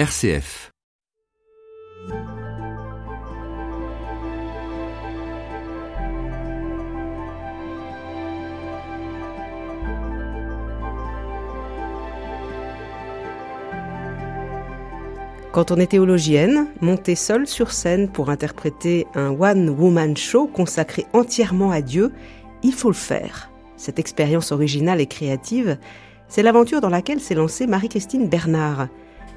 RCF. Quand on est théologienne, monter seule sur scène pour interpréter un one-woman show consacré entièrement à Dieu, il faut le faire. Cette expérience originale et créative, c'est l'aventure dans laquelle s'est lancée Marie-Christine Bernard.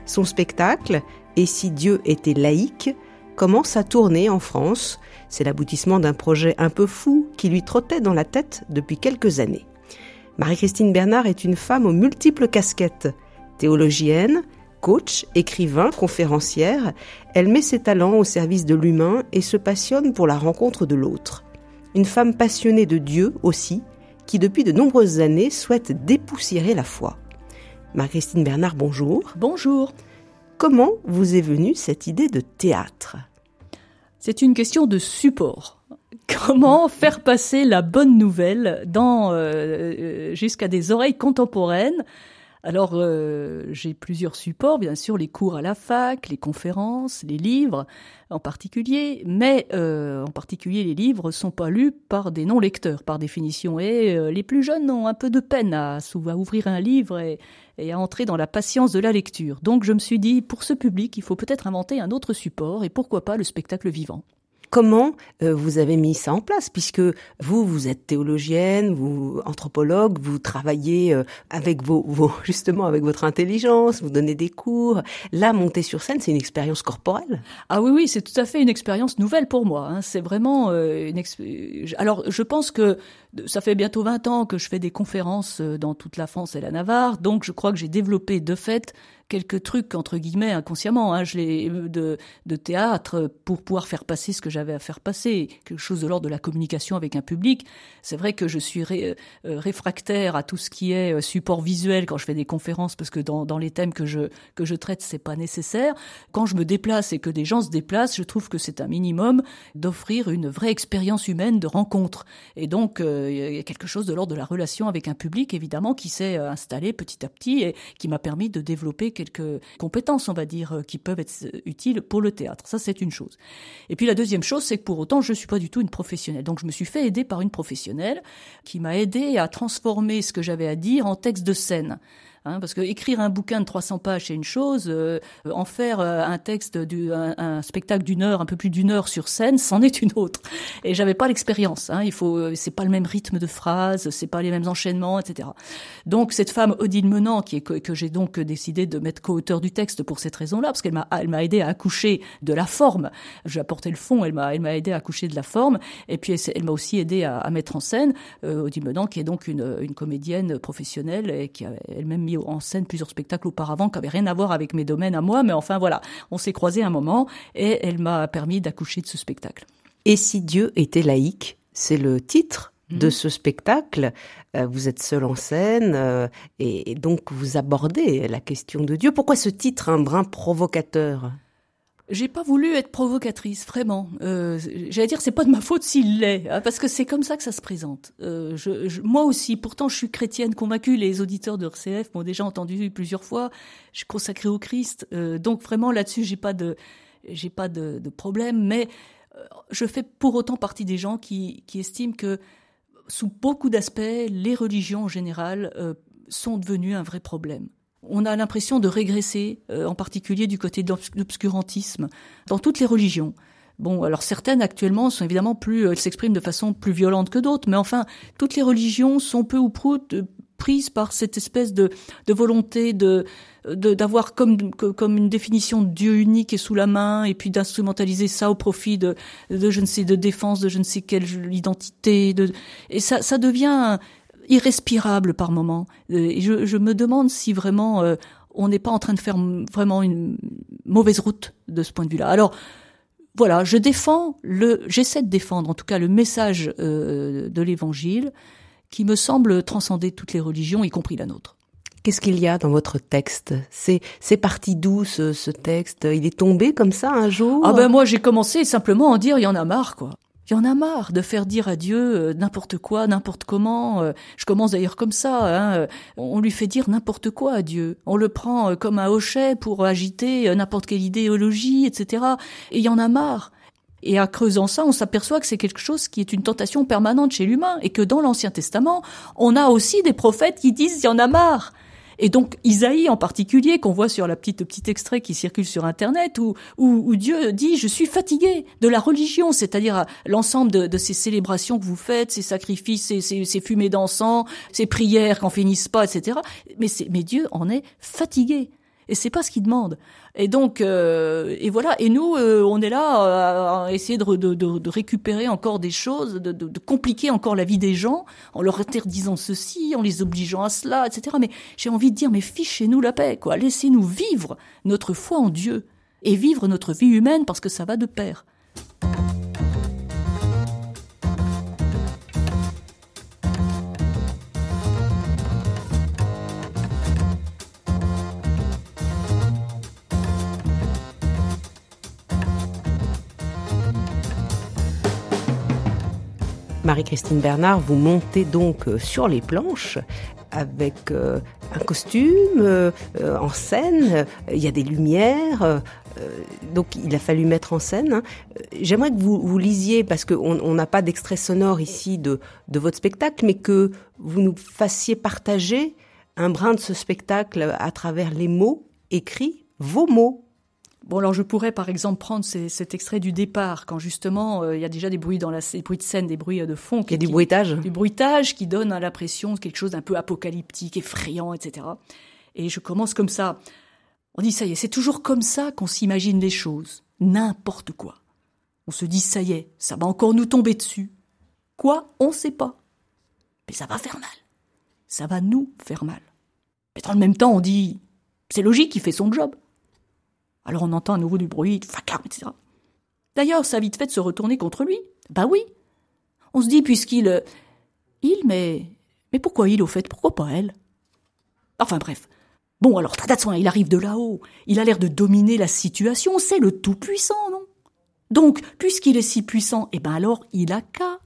Son spectacle, Et si Dieu était laïque, commence à tourner en France. C'est l'aboutissement d'un projet un peu fou qui lui trottait dans la tête depuis quelques années. Marie-Christine Bernard est une femme aux multiples casquettes. Théologienne, coach, écrivain, conférencière, elle met ses talents au service de l'humain et se passionne pour la rencontre de l'autre. Une femme passionnée de Dieu aussi, qui depuis de nombreuses années souhaite dépoussiérer la foi. Marie-Christine Bernard, bonjour. Bonjour. Comment vous est venue cette idée de théâtre? C'est une question de support. Comment faire passer la bonne nouvelle dans euh, euh jusqu'à des oreilles contemporaines? Alors, euh, j'ai plusieurs supports, bien sûr, les cours à la fac, les conférences, les livres en particulier, mais euh, en particulier les livres sont pas lus par des non-lecteurs, par définition, et euh, les plus jeunes ont un peu de peine à, à ouvrir un livre et, et à entrer dans la patience de la lecture. Donc, je me suis dit, pour ce public, il faut peut-être inventer un autre support, et pourquoi pas le spectacle vivant. Comment euh, vous avez mis ça en place Puisque vous, vous êtes théologienne, vous anthropologue, vous travaillez euh, avec vos, justement avec votre intelligence, vous donnez des cours. Là, monter sur scène, c'est une expérience corporelle. Ah oui, oui, c'est tout à fait une expérience nouvelle pour moi. Hein. C'est vraiment euh, une. Alors, je pense que ça fait bientôt 20 ans que je fais des conférences dans toute la France et la Navarre, donc je crois que j'ai développé de fait quelques trucs entre guillemets inconsciemment hein, je l'ai de, de théâtre pour pouvoir faire passer ce que j'avais à faire passer. Quelque chose de l'ordre de la communication avec un public. C'est vrai que je suis euh, réfractaire à tout ce qui est euh, support visuel quand je fais des conférences parce que dans, les thèmes que je que je traite c'est pas nécessaire. Quand je me déplace et que des gens se déplacent je trouve que c'est un minimum d'offrir une vraie expérience humaine de rencontre. Et donc euh, y a quelque chose de l'ordre de la relation avec un public évidemment qui s'est euh, installé petit à petit et qui m'a permis de développer quelques compétences, on va dire, qui peuvent être utiles pour le théâtre. Ça, c'est une chose. Et puis la deuxième chose, c'est que pour autant, je ne suis pas du tout une professionnelle. Donc je me suis fait aider par une professionnelle qui m'a aidé à transformer ce que j'avais à dire en texte de scène. Hein, parce que écrire un bouquin de 300 pages c'est une chose, euh, en faire euh, un texte, du, un, un spectacle d'une heure, un peu plus d'une heure sur scène, c'en est une autre. Et j'avais pas l'expérience. Hein, il faut, euh, c'est pas le même rythme de phrase, c'est pas les mêmes enchaînements, etc. Donc cette femme Odile Menant, qui est que, que j'ai donc décidé de mettre co-auteur du texte pour cette raison-là, parce qu'elle m'a, elle m'a aidé à accoucher de la forme. Lui apporté le fond, elle m'a, elle m'a aidé à accoucher de la forme, et puis elle, elle m'a aussi aidé à, à, mettre en scène euh, Odile Menant, qui est donc une, une comédienne professionnelle et qui a elle-même mis en scène plusieurs spectacles auparavant qui n'avaient rien à voir avec mes domaines à moi, mais enfin voilà, on s'est croisés un moment et elle m'a permis d'accoucher de ce spectacle. Et si Dieu était laïque, c'est le titre de ce spectacle. Euh, vous êtes seul en scène euh, et donc vous abordez la question de Dieu. Pourquoi ce titre un brin provocateur? J'ai pas voulu être provocatrice, vraiment. Euh, J'allais dire, c'est pas de ma faute s'il l'est, hein, parce que c'est comme ça que ça se présente. Euh, je, je, moi aussi, pourtant, je suis chrétienne convaincue. Les auditeurs de RCF m'ont déjà entendu plusieurs fois. Je suis consacrée au Christ, euh, donc vraiment là-dessus, j'ai pas de, j'ai pas de, de, problème. Mais euh, je fais pour autant partie des gens qui, qui estiment que, sous beaucoup d'aspects, les religions en général euh, sont devenues un vrai problème on a l'impression de régresser, euh, en particulier du côté de l'obscurantisme, dans toutes les religions. Bon, alors certaines actuellement sont évidemment plus, elles s'expriment de façon plus violente que d'autres, mais enfin, toutes les religions sont peu ou prou prises par cette espèce de, de volonté de d'avoir comme comme une définition de Dieu unique et sous la main et puis d'instrumentaliser ça au profit de de je ne sais de défense de je ne sais quelle identité de et ça ça devient irrespirable par moment. Euh, et je, je, me demande si vraiment euh, on n'est pas en train de faire vraiment une mauvaise route de ce point de vue-là. Alors voilà, je défends le, j'essaie de défendre en tout cas le message euh, de l'Évangile qui me semble transcender toutes les religions, y compris la nôtre. Qu'est-ce qu'il y a dans votre texte? C'est c'est parti d'où ce, ce, texte? Il est tombé comme ça un jour? Ah ben moi j'ai commencé simplement à en dire il y en a marre quoi. Il y en a marre de faire dire à Dieu euh, n'importe quoi, n'importe comment. Euh, je commence d'ailleurs comme ça. Hein, euh, on lui fait dire n'importe quoi à Dieu. On le prend comme un hochet pour agiter n'importe quelle idéologie, etc. Et il y en a marre. Et en creusant ça, on s'aperçoit que c'est quelque chose qui est une tentation permanente chez l'humain et que dans l'Ancien Testament, on a aussi des prophètes qui disent il y en a marre. Et donc Isaïe en particulier, qu'on voit sur la petite petit extrait qui circule sur Internet, où, où, Dieu dit je suis fatigué de la religion, c'est-à-dire l'ensemble de, de, ces célébrations que vous faites, ces sacrifices, ces, ces, ces fumées d'encens, ces prières qu'on finissent pas, etc. Mais, mais Dieu en est fatigué. Et c'est pas ce qu'il demande. Et donc, euh, et voilà. Et nous, euh, on est là à, essayer de, de, récupérer encore des choses, de, de, compliquer encore la vie des gens en leur interdisant ceci, en les obligeant à cela, etc. Mais j'ai envie de dire, mais fichez-nous la paix, quoi. Laissez-nous vivre notre foi en Dieu et vivre notre vie humaine parce que ça va de pair. Marie-Christine Bernard, vous montez donc euh, sur les planches avec euh, un costume euh, en scène, il y a des lumières, donc il a fallu mettre en scène. Hein. J'aimerais que vous, vous lisiez, parce qu'on n'a pas d'extrait sonore ici de, de votre spectacle, mais que vous nous fassiez partager un brin de ce spectacle à travers les mots écrits, vos mots. Bon, alors je pourrais par exemple prendre cet extrait du départ, quand justement euh, il y a déjà des bruits dans la des bruits de scène, des bruits euh, de fond. Il y a du bruitage. Du bruitage qui donne l'impression de quelque chose d'un peu apocalyptique, effrayant, etc. Et je commence comme ça. On dit ça y est, c'est toujours comme ça qu'on s'imagine les choses. N'importe quoi. On se dit ça y est, ça va encore nous tomber dessus. Quoi? On sait pas. Mais ça va faire mal. Ça va nous faire mal. Mais dans le même temps, on dit c'est logique, il fait son job. Alors on entend à nouveau du bruit, du etc. D'ailleurs, ça a vite fait de se retourner contre lui. Bah oui. On se dit, puisqu'il. Euh, il, mais. Mais pourquoi il, au fait Pourquoi pas elle? Enfin bref. Bon, alors, Tadatsoin, il arrive de là-haut. Il a l'air de dominer la situation. C'est le tout-puissant, non? Donc, puisqu'il est si puissant, eh ben alors, il a qu'à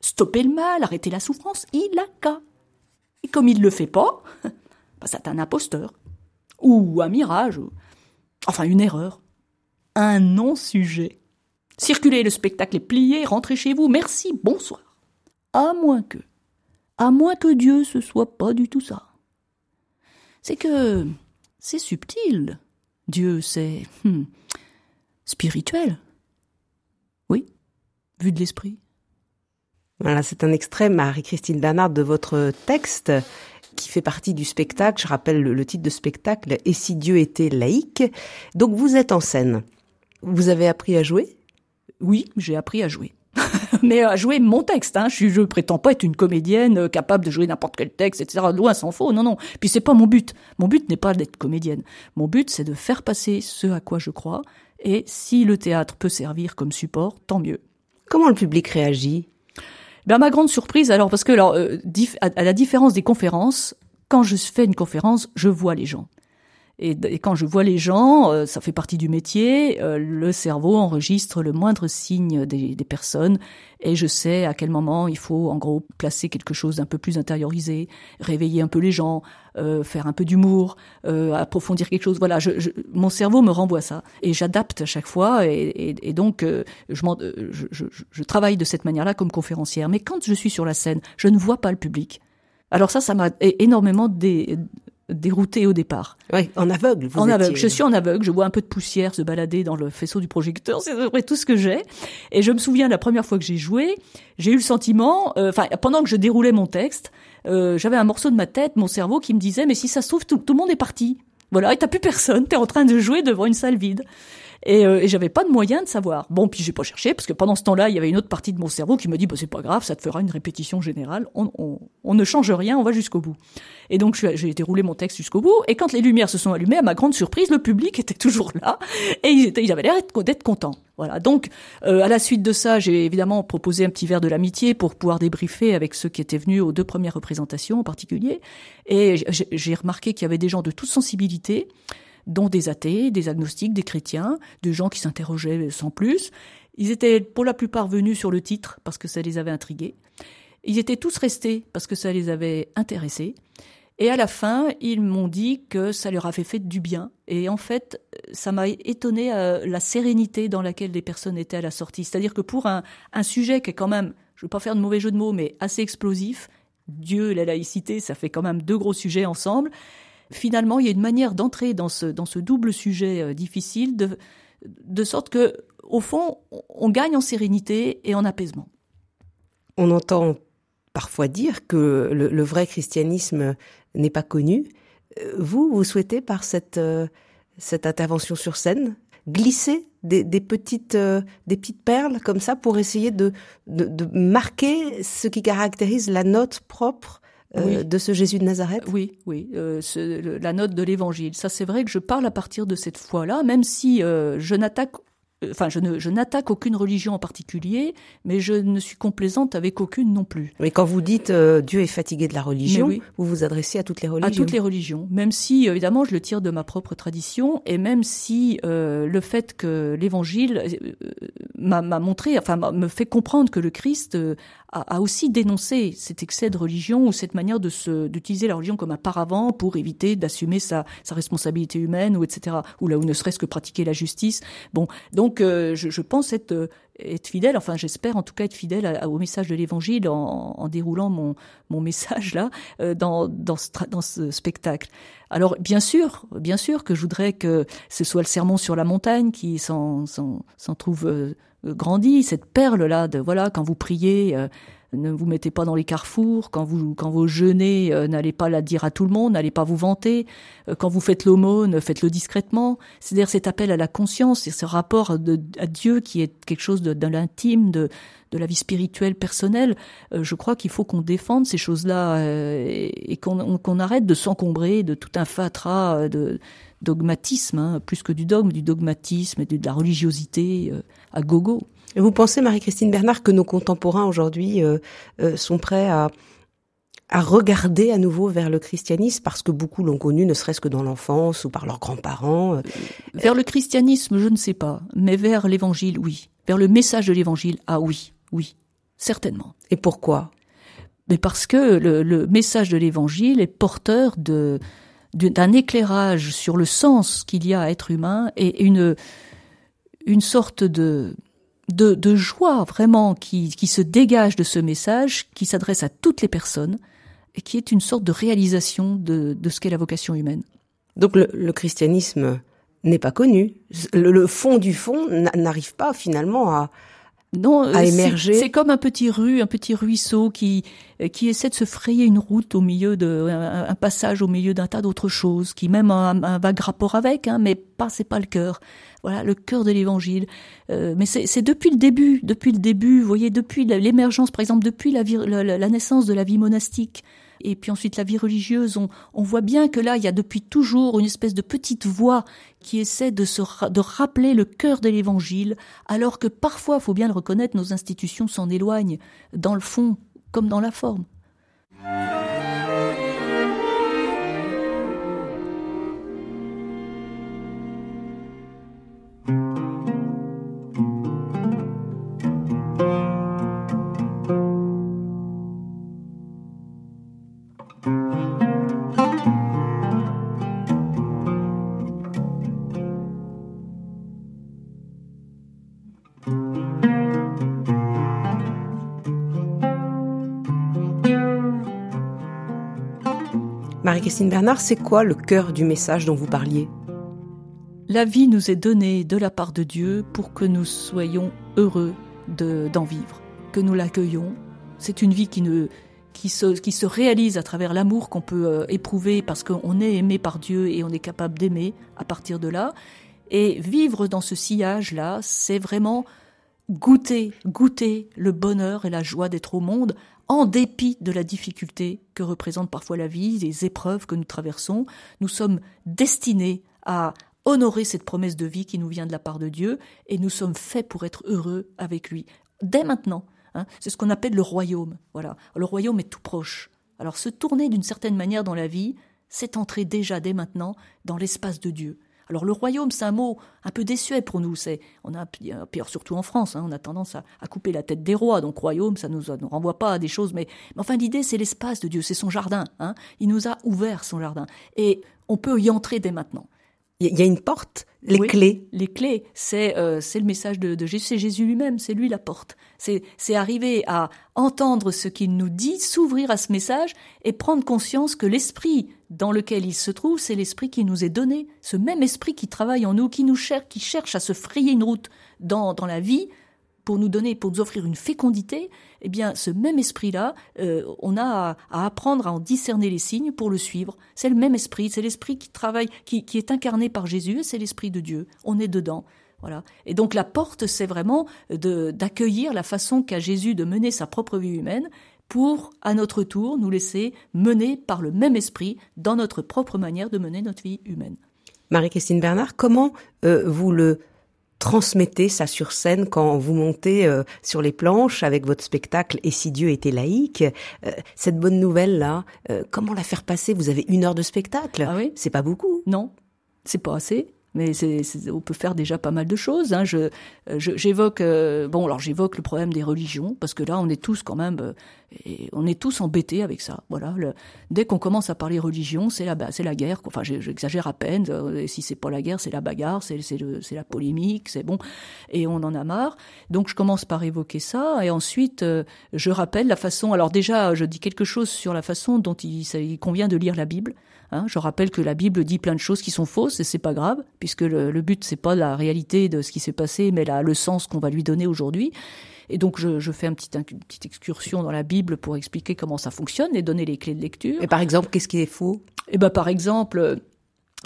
stopper le mal, arrêter la souffrance. Il a qu'à. Et comme il le fait pas, bah, c'est un imposteur. Ou un mirage. Enfin, une erreur. Un non-sujet. Circulez, le spectacle est plié, rentrez chez vous, merci, bonsoir. À moins que, à moins que Dieu ce soit pas du tout ça. C'est que c'est subtil. Dieu, c'est hmm, spirituel. Oui, vu de l'esprit. Voilà, c'est un extrait, Marie-Christine Bernard, de votre texte qui fait partie du spectacle. Je rappelle le, titre de spectacle, Et si Dieu était laïque. Donc vous êtes en scène. Vous avez appris à jouer? Oui, j'ai appris à jouer. mais à jouer mon texte. Hein. Je, ne prétends pas être une comédienne euh, capable de jouer n'importe quel texte, etc. Loin s'en faut. Non, non. Puis c'est pas mon but. Mon but n'est pas d'être comédienne. Mon but, c'est de faire passer ce à quoi je crois. Et si le théâtre peut servir comme support, tant mieux. Comment le public réagit? Ben, ma grande surprise, alors parce que alors, euh, à, la différence des conférences, quand je fais une conférence, je vois les gens. Et, quand je vois les gens, euh, ça fait partie du métier, euh, le cerveau enregistre le moindre signe des, personnes et je sais à quel moment il faut en gros placer quelque chose d'un peu plus intériorisé, réveiller un peu les gens, euh, faire un peu d'humour, approfondir quelque chose. Voilà, je, je, mon cerveau me renvoie ça et j'adapte à chaque fois et, donc je, je, je travaille de cette manière-là comme conférencière. Mais quand je suis sur la scène, je ne vois pas le public. Alors ça, ça m'a énormément dé dérouté au départ. Oui, en aveugle. Vous en aveugle. Je suis en aveugle. Je vois un peu de poussière se balader dans le faisceau du projecteur. C'est tout ce que j'ai. Et je me souviens la première fois que j'ai joué, j'ai eu le sentiment, euh, enfin pendant que je déroulais mon texte, euh, j'avais un morceau de ma tête, mon cerveau qui me disait mais si ça se trouve tout, tout le monde est parti. Voilà, et t'as plus personne. T'es en train de jouer devant une salle vide. Et, euh, et j'avais pas de moyen de savoir. Bon, puis j'ai pas cherché parce que pendant ce temps-là, il y avait une autre partie de mon cerveau qui me dit bah c'est pas grave, ça te fera une répétition générale. On, on, on ne change rien, on va jusqu'au bout. Et donc j'ai déroulé mon texte jusqu'au bout. Et quand les lumières se sont allumées, à ma grande surprise, le public était toujours là et ils, étaient, ils avaient l'air d'être contents. Voilà. Donc, euh, à la suite de ça, j'ai évidemment proposé un petit verre de l'amitié pour pouvoir débriefer avec ceux qui étaient venus aux deux premières représentations en particulier. Et j'ai remarqué qu'il y avait des gens de toute sensibilité, dont des athées, des agnostiques, des chrétiens, des gens qui s'interrogeaient sans plus. Ils étaient pour la plupart venus sur le titre parce que ça les avait intrigués. Ils étaient tous restés parce que ça les avait intéressés. Et à la fin, ils m'ont dit que ça leur avait fait du bien. Et en fait, ça m'a étonné euh, la sérénité dans laquelle les personnes étaient à la sortie. C'est-à-dire que pour un, un sujet qui est quand même, je ne veux pas faire de mauvais jeu de mots, mais assez explosif, Dieu et la laïcité, ça fait quand même deux gros sujets ensemble. Finalement, il y a une manière d'entrer dans ce, double sujet euh, difficile, de, sorte que, au fond, on gagne en sérénité et en apaisement. On entend parfois dire que le, vrai christianisme n'est pas connu. Euh, vous, vous souhaitez par cette, euh, intervention sur scène glisser des, petites, perles comme ça pour essayer de, marquer ce qui caractérise la note propre de ce Jésus de Nazareth? Oui, oui, la note de l'Évangile. Ça, c'est vrai que je parle à partir de cette foi-là, même si je n'attaque enfin, je, ne, je n'attaque aucune religion en particulier, mais je ne suis complaisante avec aucune non plus. Mais quand vous dites euh, Dieu est fatigué de la religion, vous vous adressez à toutes les religions. À toutes les religions, même si évidemment je le tire de ma propre tradition, et même si euh, le fait que l'Évangile euh, m'a, m'a montré, enfin me fait comprendre que le Christ a, aussi dénoncé cet excès de religion ou cette manière de se d'utiliser la religion comme un paravent pour éviter d'assumer sa, sa responsabilité humaine ou etc. ou là où ne serait-ce que pratiquer la justice. Bon, donc euh, je, je, pense être euh, être fidèle, enfin j'espère en tout cas être fidèle au message de l'Évangile en, en, déroulant mon, mon message là euh, dans, dans, ce, dans ce spectacle. Alors bien sûr, bien sûr que je voudrais que ce soit le sermon sur la montagne qui s'en trouve euh, grandi, cette perle-là de voilà, quand vous priez, euh, ne vous mettez pas dans les carrefours, quand vous quand vous jeûnez, euh, n'allez pas la dire à tout le monde, n'allez pas vous vanter, quand vous faites l'aumône, faites-le discrètement. C'est-à-dire cet appel à la conscience, c'est ce rapport à Dieu qui est quelque chose de, de l'intime, de de la vie spirituelle personnelle. je crois qu'il faut qu'on défende ces choses-là et, qu'on arrête de s'encombrer de tout un fatras de dogmatisme, hein, plus que du dogme, du dogmatisme et de la religiosité à gogo. Et vous pensez, Marie-Christine Bernard, que nos contemporains aujourd'hui euh, euh, sont prêts à, à regarder à nouveau vers le christianisme parce que beaucoup l'ont connu, ne serait-ce que dans l'enfance ou par leurs grands-parents. Euh, vers le christianisme, je ne sais pas, mais vers l'évangile, oui. Vers le message de l'évangile, ah oui, oui, certainement. Et pourquoi? Mais parce que le, le message de l'évangile est porteur de d'un éclairage sur le sens qu'il y a à être humain et une une sorte de, de, de joie vraiment qui, qui se dégage de ce message, qui s'adresse à toutes les personnes et qui est une sorte de réalisation de, de ce qu'est la vocation humaine. Donc le, le christianisme n'est pas connu. Le, le, fond du fond n'arrive pas finalement à, non, à euh, émerger. C'est comme un petit rue, un petit ruisseau qui qui essaie de se frayer une route au milieu de un, passage au milieu d'un tas d'autres choses, qui même a un, un, vague rapport avec, hein, mais pas c'est pas le cœur. Voilà le cœur de l'Évangile. Euh, mais c'est depuis le début, depuis le début, vous voyez, depuis l'émergence, par exemple, depuis la, la, la naissance de la vie monastique et puis ensuite la vie religieuse, on, voit bien que là, il y a depuis toujours une espèce de petite voix qui essaie de, se, de rappeler le cœur de l'Évangile, alors que parfois, faut bien le reconnaître, nos institutions s'en éloignent, dans le fond comme dans la forme. Marie-Christine Bernard, c'est quoi le cœur du message dont vous parliez? La vie nous est donnée de la part de Dieu pour que nous soyons heureux d'en vivre, que nous l'accueillons. C'est une vie qui, ne, qui, se, réalise à travers l'amour qu'on peut euh, éprouver parce qu'on est aimé par Dieu et on est capable d'aimer à partir de là. Et vivre dans ce sillage-là, c'est vraiment goûter, goûter le bonheur et la joie d'être au monde en dépit de la difficulté que représente parfois la vie, les épreuves que nous traversons, nous sommes destinés à honorer cette promesse de vie qui nous vient de la part de Dieu, et nous sommes faits pour être heureux avec lui. Dès maintenant, hein, c'est ce qu'on appelle le royaume. Voilà, le royaume est tout proche. Alors se tourner d'une certaine manière dans la vie, c'est entrer déjà dès maintenant dans l'espace de Dieu. Alors le royaume, c'est un mot un peu désuet pour nous. C'est, on a pire surtout en France, hein, on a tendance à, couper la tête des rois. Donc royaume, ça nous, nous renvoie pas à des choses. Mais, enfin, l'idée, c'est l'espace de Dieu, c'est son jardin. Hein. Il nous a ouvert son jardin et on peut y entrer dès maintenant. Il y a une porte, les clés. Les clés, c'est euh, c'est le message de, de Jésus, c'est Jésus lui-même, c'est lui la porte. C'est c'est arriver à entendre ce qu'il nous dit, s'ouvrir à ce message et prendre conscience que l'esprit dans lequel il se trouve, c'est l'esprit qui nous est donné, ce même esprit qui travaille en nous, qui nous cherche, qui cherche à se frayer une route dans dans la vie pour nous donner, pour nous offrir une fécondité, eh bien, ce même esprit-là, euh, on a à, apprendre à en discerner les signes pour le suivre. C'est le même esprit, c'est l'esprit qui travaille, qui, est incarné par Jésus, c'est l'esprit de Dieu. On est dedans. Voilà. Et donc la porte, c'est vraiment d'accueillir la façon qu'a Jésus de mener sa propre vie humaine pour, à notre tour, nous laisser mener par le même esprit dans notre propre manière de mener notre vie humaine. Marie-Christine Bernard, comment euh, vous le transmettez ça sur scène quand vous montez euh, sur les planches avec votre spectacle Et si Dieu était laïque euh, Cette bonne nouvelle là, euh, comment la faire passer? Vous avez une heure de spectacle. Ah oui C'est pas beaucoup. Non, c'est pas assez mais c'est, on peut faire déjà pas mal de choses. Hein. Je, j'évoque, euh, bon, alors j'évoque le problème des religions parce que là, on est tous quand même, euh, on est tous embêtés avec ça. Voilà, le, dès qu'on commence à parler religion, c'est la, c'est la guerre. Enfin, j'exagère à peine. Euh, et si c'est pas la guerre, c'est la bagarre, c'est, c'est, c'est la polémique, c'est bon, et on en a marre. Donc, je commence par évoquer ça, et ensuite, je rappelle la façon. Alors déjà, je dis quelque chose sur la façon dont il, il convient de lire la Bible. Hein, je rappelle que la Bible dit plein de choses qui sont fausses et c'est pas grave, puisque le, le but c'est pas la réalité de ce qui s'est passé, mais la, le sens qu'on va lui donner aujourd'hui. Et donc je, je fais un petit, une petite excursion dans la Bible pour expliquer comment ça fonctionne et donner les clés de lecture. Et par exemple, qu'est-ce qui est faux? Eh ben par exemple,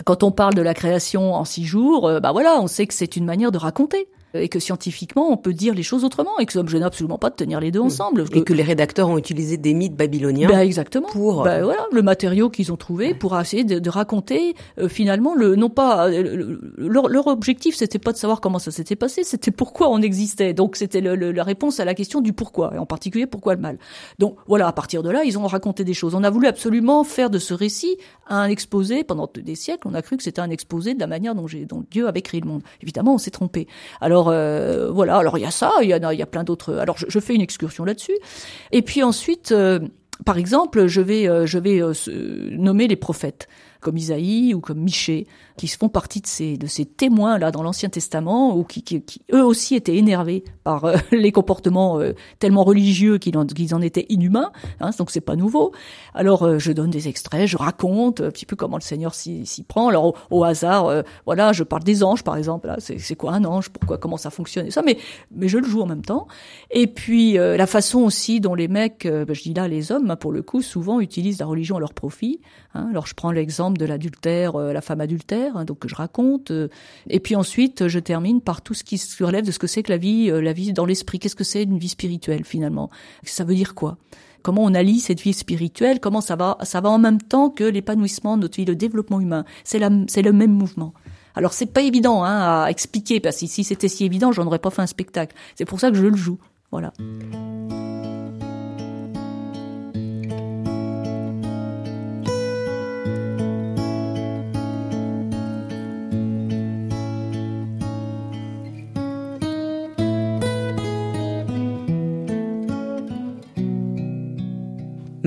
quand on parle de la création en six jours, euh, bah voilà, on sait que c'est une manière de raconter et que scientifiquement on peut dire les choses autrement et que ça me gêne absolument pas de tenir les deux ensemble. Et que les rédacteurs ont utilisé des mythes babyloniens. Ben exactement. Pour ben voilà le matériau qu'ils ont trouvé pour essayer de, de raconter euh, finalement le non pas euh, leur, leur, objectif c'était pas de savoir comment ça s'était passé c'était pourquoi on existait donc c'était la réponse à la question du pourquoi et en particulier pourquoi le mal. Donc voilà à partir de là ils ont raconté des choses. On a voulu absolument faire de ce récit un exposé pendant des siècles on a cru que c'était un exposé de la manière dont, dont Dieu avait créé le monde. Évidemment on s'est trompé. Alors alors euh, voilà, alors il y a ça, il y a, il y a plein d'autres. Alors je, fais une excursion là-dessus. Et puis ensuite, euh, par exemple, je vais, euh, je vais nommer les prophètes comme Isaïe ou comme Michée, qui font partie de ces, de ces témoins-là dans l'Ancien Testament, ou qui, qui, eux aussi étaient énervés par euh, les comportements euh, tellement religieux qu'ils en, qu'ils en étaient inhumains, hein, donc c'est pas nouveau. Alors euh, je donne des extraits, je raconte un petit peu comment le Seigneur s'y, prend. Alors au, hasard, voilà, je parle des anges par exemple. C'est, quoi un ange? Pourquoi Comment ça fonctionne et ça Mais mais je le joue en même temps. Et puis la façon aussi dont les mecs, ben, je dis là les hommes, hein, pour le coup, souvent utilisent la religion à leur profit. Hein. Alors je prends l'exemple de l'adultère, euh, la femme adultère, hein, donc que je raconte. Euh, et puis ensuite, je termine par tout ce qui se relève de ce que c'est que la vie, euh, la vie dans l'esprit. Qu'est-ce que c'est une vie spirituelle finalement? Ça veut dire quoi? Comment on allie cette vie spirituelle? Comment ça va Ça va en même temps que l'épanouissement de notre vie, le développement humain? C'est le même mouvement. Alors c'est pas évident hein, à expliquer parce que si c'était si évident, j'en aurais pas fait un spectacle. C'est pour ça que je le joue. Voilà.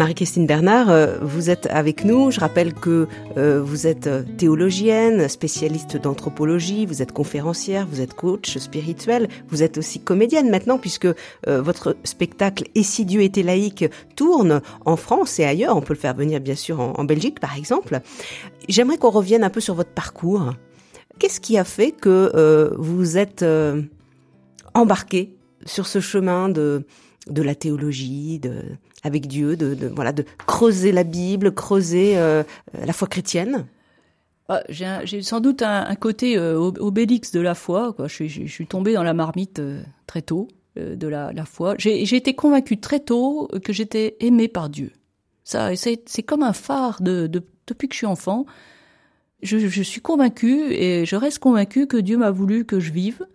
Marie-Christine Bernard, euh, vous êtes avec nous. Je rappelle que euh, vous êtes euh, théologienne, spécialiste d'anthropologie, vous êtes conférencière, vous êtes coach spirituel, vous êtes aussi comédienne maintenant puisque votre spectacle Et si tourne en France et ailleurs. On peut le faire venir bien sûr en, Belgique par exemple. J'aimerais qu'on revienne un peu sur votre parcours. Qu'est-ce qui a fait que vous êtes embarqué sur ce chemin de de la théologie, de avec Dieu, de, de, voilà, de creuser la Bible, creuser euh, la foi chrétienne ah, J'ai sans doute un, un côté euh, obélix de la foi. Quoi. Je, je, je, suis tombée dans la marmite euh, très tôt euh, de la, la foi. J'ai été convaincue très tôt que j'étais aimée par Dieu. Ça, c'est comme un phare de, de, depuis que je suis enfant. Je, je suis convaincue et je reste convaincue que Dieu m'a voulu que je vive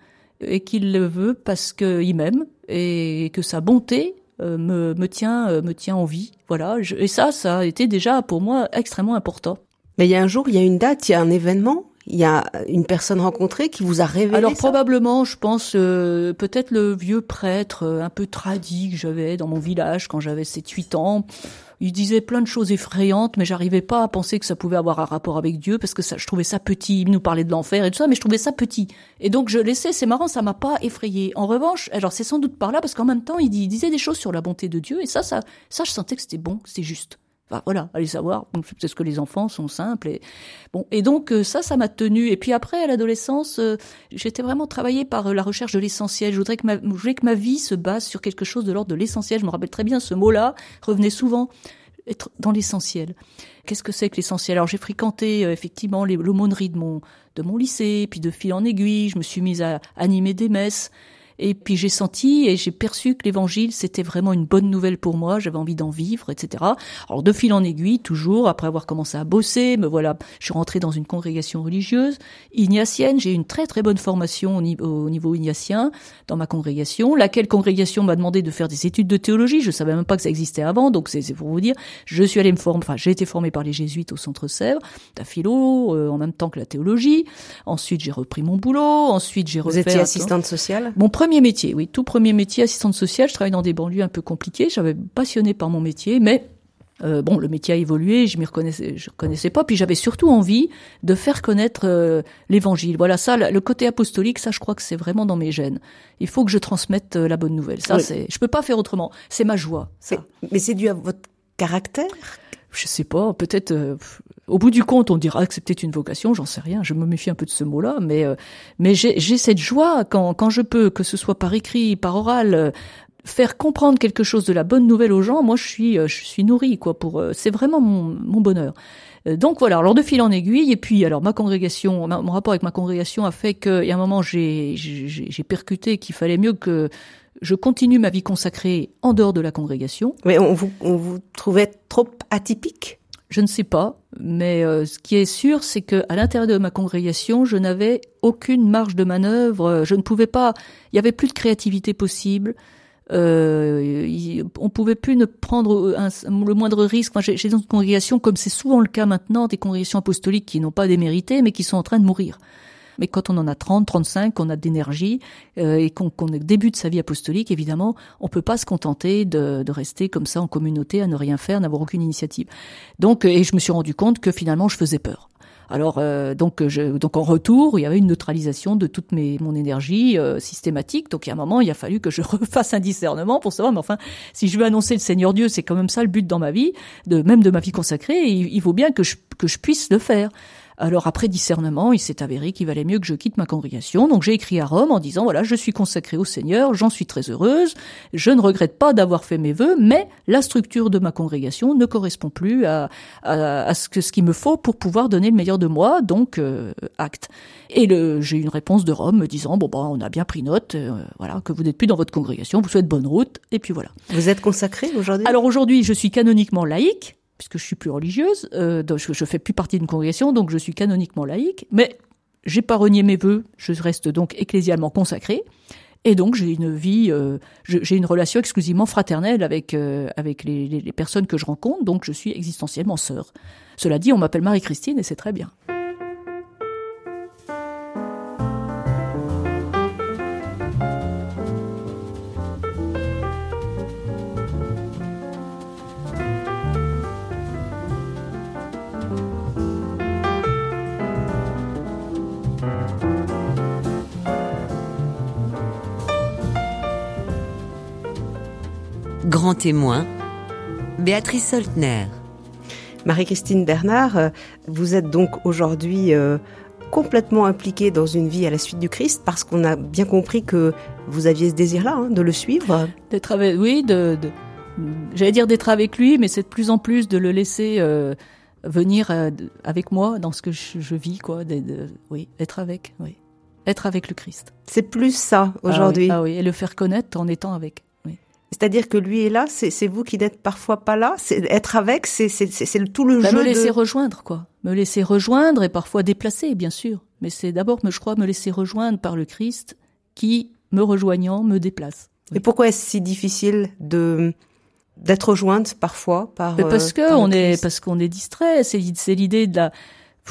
et qu'il le veut parce qu'il m'aime et que sa bonté euh, me, me tient euh, me tient en vie. Voilà. et ça, ça a été déjà pour moi extrêmement important. Mais il y a un jour, il y a une date, il y a un événement Il y a une personne rencontrée qui vous a révélé Alors ça probablement, je pense euh, peut-être le vieux prêtre euh, un peu tradit que j'avais dans mon village quand j'avais 7-8 ans. Il disait plein de choses effrayantes, mais j'arrivais pas à penser que ça pouvait avoir un rapport avec Dieu parce que ça, je trouvais ça petit. Il nous parlait de l'enfer et tout ça, mais je trouvais ça petit. Et donc je laissais. C'est marrant, ça m'a pas effrayé. En revanche, alors c'est sans doute par là parce qu'en même temps, il, il disait des choses sur la bonté de Dieu et ça, ça, ça, je sentais que c'était bon, c'était juste. Voilà, allez savoir. C'est ce que les enfants sont simples. Et bon, et donc euh, ça, ça m'a tenu. Et puis après, à l'adolescence, euh, j'étais vraiment travaillée par euh, la recherche de l'essentiel. Je voudrais que ma, je voulais que ma vie se base sur quelque chose de l'ordre de l'essentiel. Je me rappelle très bien ce mot-là revenait souvent être dans l'essentiel. Qu'est-ce que c'est que l'essentiel? Alors j'ai fréquenté effectivement l'aumônerie de mon de mon lycée, puis de fil en aiguille, je me suis mise à animer des messes. Et puis j'ai senti et j'ai perçu que l'évangile, c'était vraiment une bonne nouvelle pour moi, j'avais envie d'en vivre, etc. Alors de fil en aiguille, toujours, après avoir commencé à bosser, me voilà, je suis rentrée dans une congrégation religieuse, ignatienne, j'ai une très très bonne formation au niveau, au niveau ignatien dans ma congrégation, laquelle congrégation m'a demandé de faire des études de théologie, je savais même pas que ça existait avant, donc c'est pour vous dire, je suis allée me former, enfin j'ai été formée par les jésuites au Centre Sèvres, la philo, euh, en même temps que la théologie, ensuite j'ai repris mon boulot, ensuite j'ai refait... Vous étiez assistante sociale? Mon premier métier, oui, tout premier métier, assistante sociale. Je travaille dans des banlieues un peu compliquées. J'avais passionné par mon métier, mais euh, bon, le métier a évolué, je m'y reconnaissais, je reconnaissais pas. Puis j'avais surtout envie de faire connaître euh, l'Évangile. Voilà, ça, le côté apostolique, ça, je crois que c'est vraiment dans mes gènes. Il faut que je transmette euh, la bonne nouvelle. Ça, Oui. c'est, je peux pas faire autrement. C'est ma joie. Ça. Mais, mais c'est dû à votre caractère? Je sais pas, peut-être. Au bout du compte, on dira que peut-être une vocation, j'en sais rien. Je me méfie un peu de ce mot-là, mais euh, mais j'ai cette joie quand quand je peux, que ce soit par écrit, par oral, euh, faire comprendre quelque chose de la bonne nouvelle aux gens. Moi, je suis euh, je suis nourrie quoi. Pour c'est vraiment mon mon bonheur. Donc voilà, alors de fil en aiguille, et puis alors ma congrégation, mon rapport avec ma congrégation a fait qu'il y a un moment j'ai percuté qu'il fallait mieux que je continue ma vie consacrée en dehors de la congrégation. Mais on vous, on vous trouvait trop atypique? Je ne sais pas, mais euh, ce qui est sûr, c'est que à l'intérieur de ma congrégation, je n'avais aucune marge de manœuvre. euh, Je ne pouvais pas. Il y avait plus de créativité possible. Euh, il- on pouvait plus ne prendre un- le moindre risque. J'ai j'ai dans une congrégation, comme c'est souvent le cas maintenant, des congrégations apostoliques qui n'ont pas démérité, mais qui sont en train de mourir. Mais quand on en a 30, 35, qu'on a d'énergie euh, et qu'on qu'on débute sa vie apostolique, évidemment, on peut pas se contenter de, de rester comme ça en communauté, à ne rien faire, n'avoir aucune initiative. Donc, et je me suis rendu compte que finalement, je faisais peur. Alors, euh, donc, je, donc en retour, il y avait une neutralisation de toute mes, mon énergie euh, systématique. Donc, il y a un moment, il a fallu que je refasse un discernement pour savoir, mais enfin, si je veux annoncer le Seigneur Dieu, c'est quand même ça le but dans ma vie, de même de ma vie consacrée. il, il faut bien que je, que je puisse le faire. Alors après discernement, il s'est avéré qu'il valait mieux que je quitte ma congrégation. Donc j'ai écrit à Rome en disant voilà, je suis consacrée au Seigneur, j'en suis très heureuse, je ne regrette pas d'avoir fait mes vœux, mais la structure de ma congrégation ne correspond plus à, à, à ce que ce qu'il me faut pour pouvoir donner le meilleur de moi. Donc euh, acte. Et le, j'ai eu une réponse de Rome me disant bon bah on a bien pris note, euh, voilà que vous n'êtes plus dans votre congrégation, vous souhaite bonne route. Et puis voilà. Vous êtes consacré aujourd'hui? Alors aujourd'hui, je suis canoniquement laïque, puisque je suis plus religieuse, euh, je, je fais plus partie d'une congrégation, donc je suis canoniquement laïque, mais j'ai pas renié mes vœux, je reste donc ecclésialement consacrée. Et donc j'ai une vie, euh, j'ai une relation exclusivement fraternelle avec euh, avec les, les- les personnes que je rencontre, donc je suis existentiellement sœur. Cela dit, on m'appelle Marie-Christine et c'est très bien. Grand témoin, Béatrice Soltner. Marie-Christine Bernard, euh, vous êtes donc aujourd'hui euh, complètement impliquée dans une vie à la suite du Christ parce qu'on a bien compris que vous aviez ce désir-là hein, de le suivre. D'être avec, oui, de, de- j'allais dire d'être avec lui, mais c'est de plus en plus de le laisser euh, venir euh, avec moi dans ce que je, je vis, quoi. de- de- oui, être avec, oui, être avec le Christ C'est plus ça Ah oui, aujourd'hui. Ah oui, et le faire connaître en étant avec. Oui. C'est-à-dire que lui est là, c'est vous qui n'êtes parfois pas là. Être avec, c'est tout le Bah, jeu me laisser de. rejoindre, quoi. Me laisser rejoindre et parfois déplacer, bien sûr. Mais c'est d'abord, je crois, me laisser rejoindre par le Christ qui, me rejoignant, me déplace. Et pourquoi est-ce si difficile de d'être rejointe parfois par Mais euh, parce que par le on est parce qu'on est distrait. C'est l'idée de la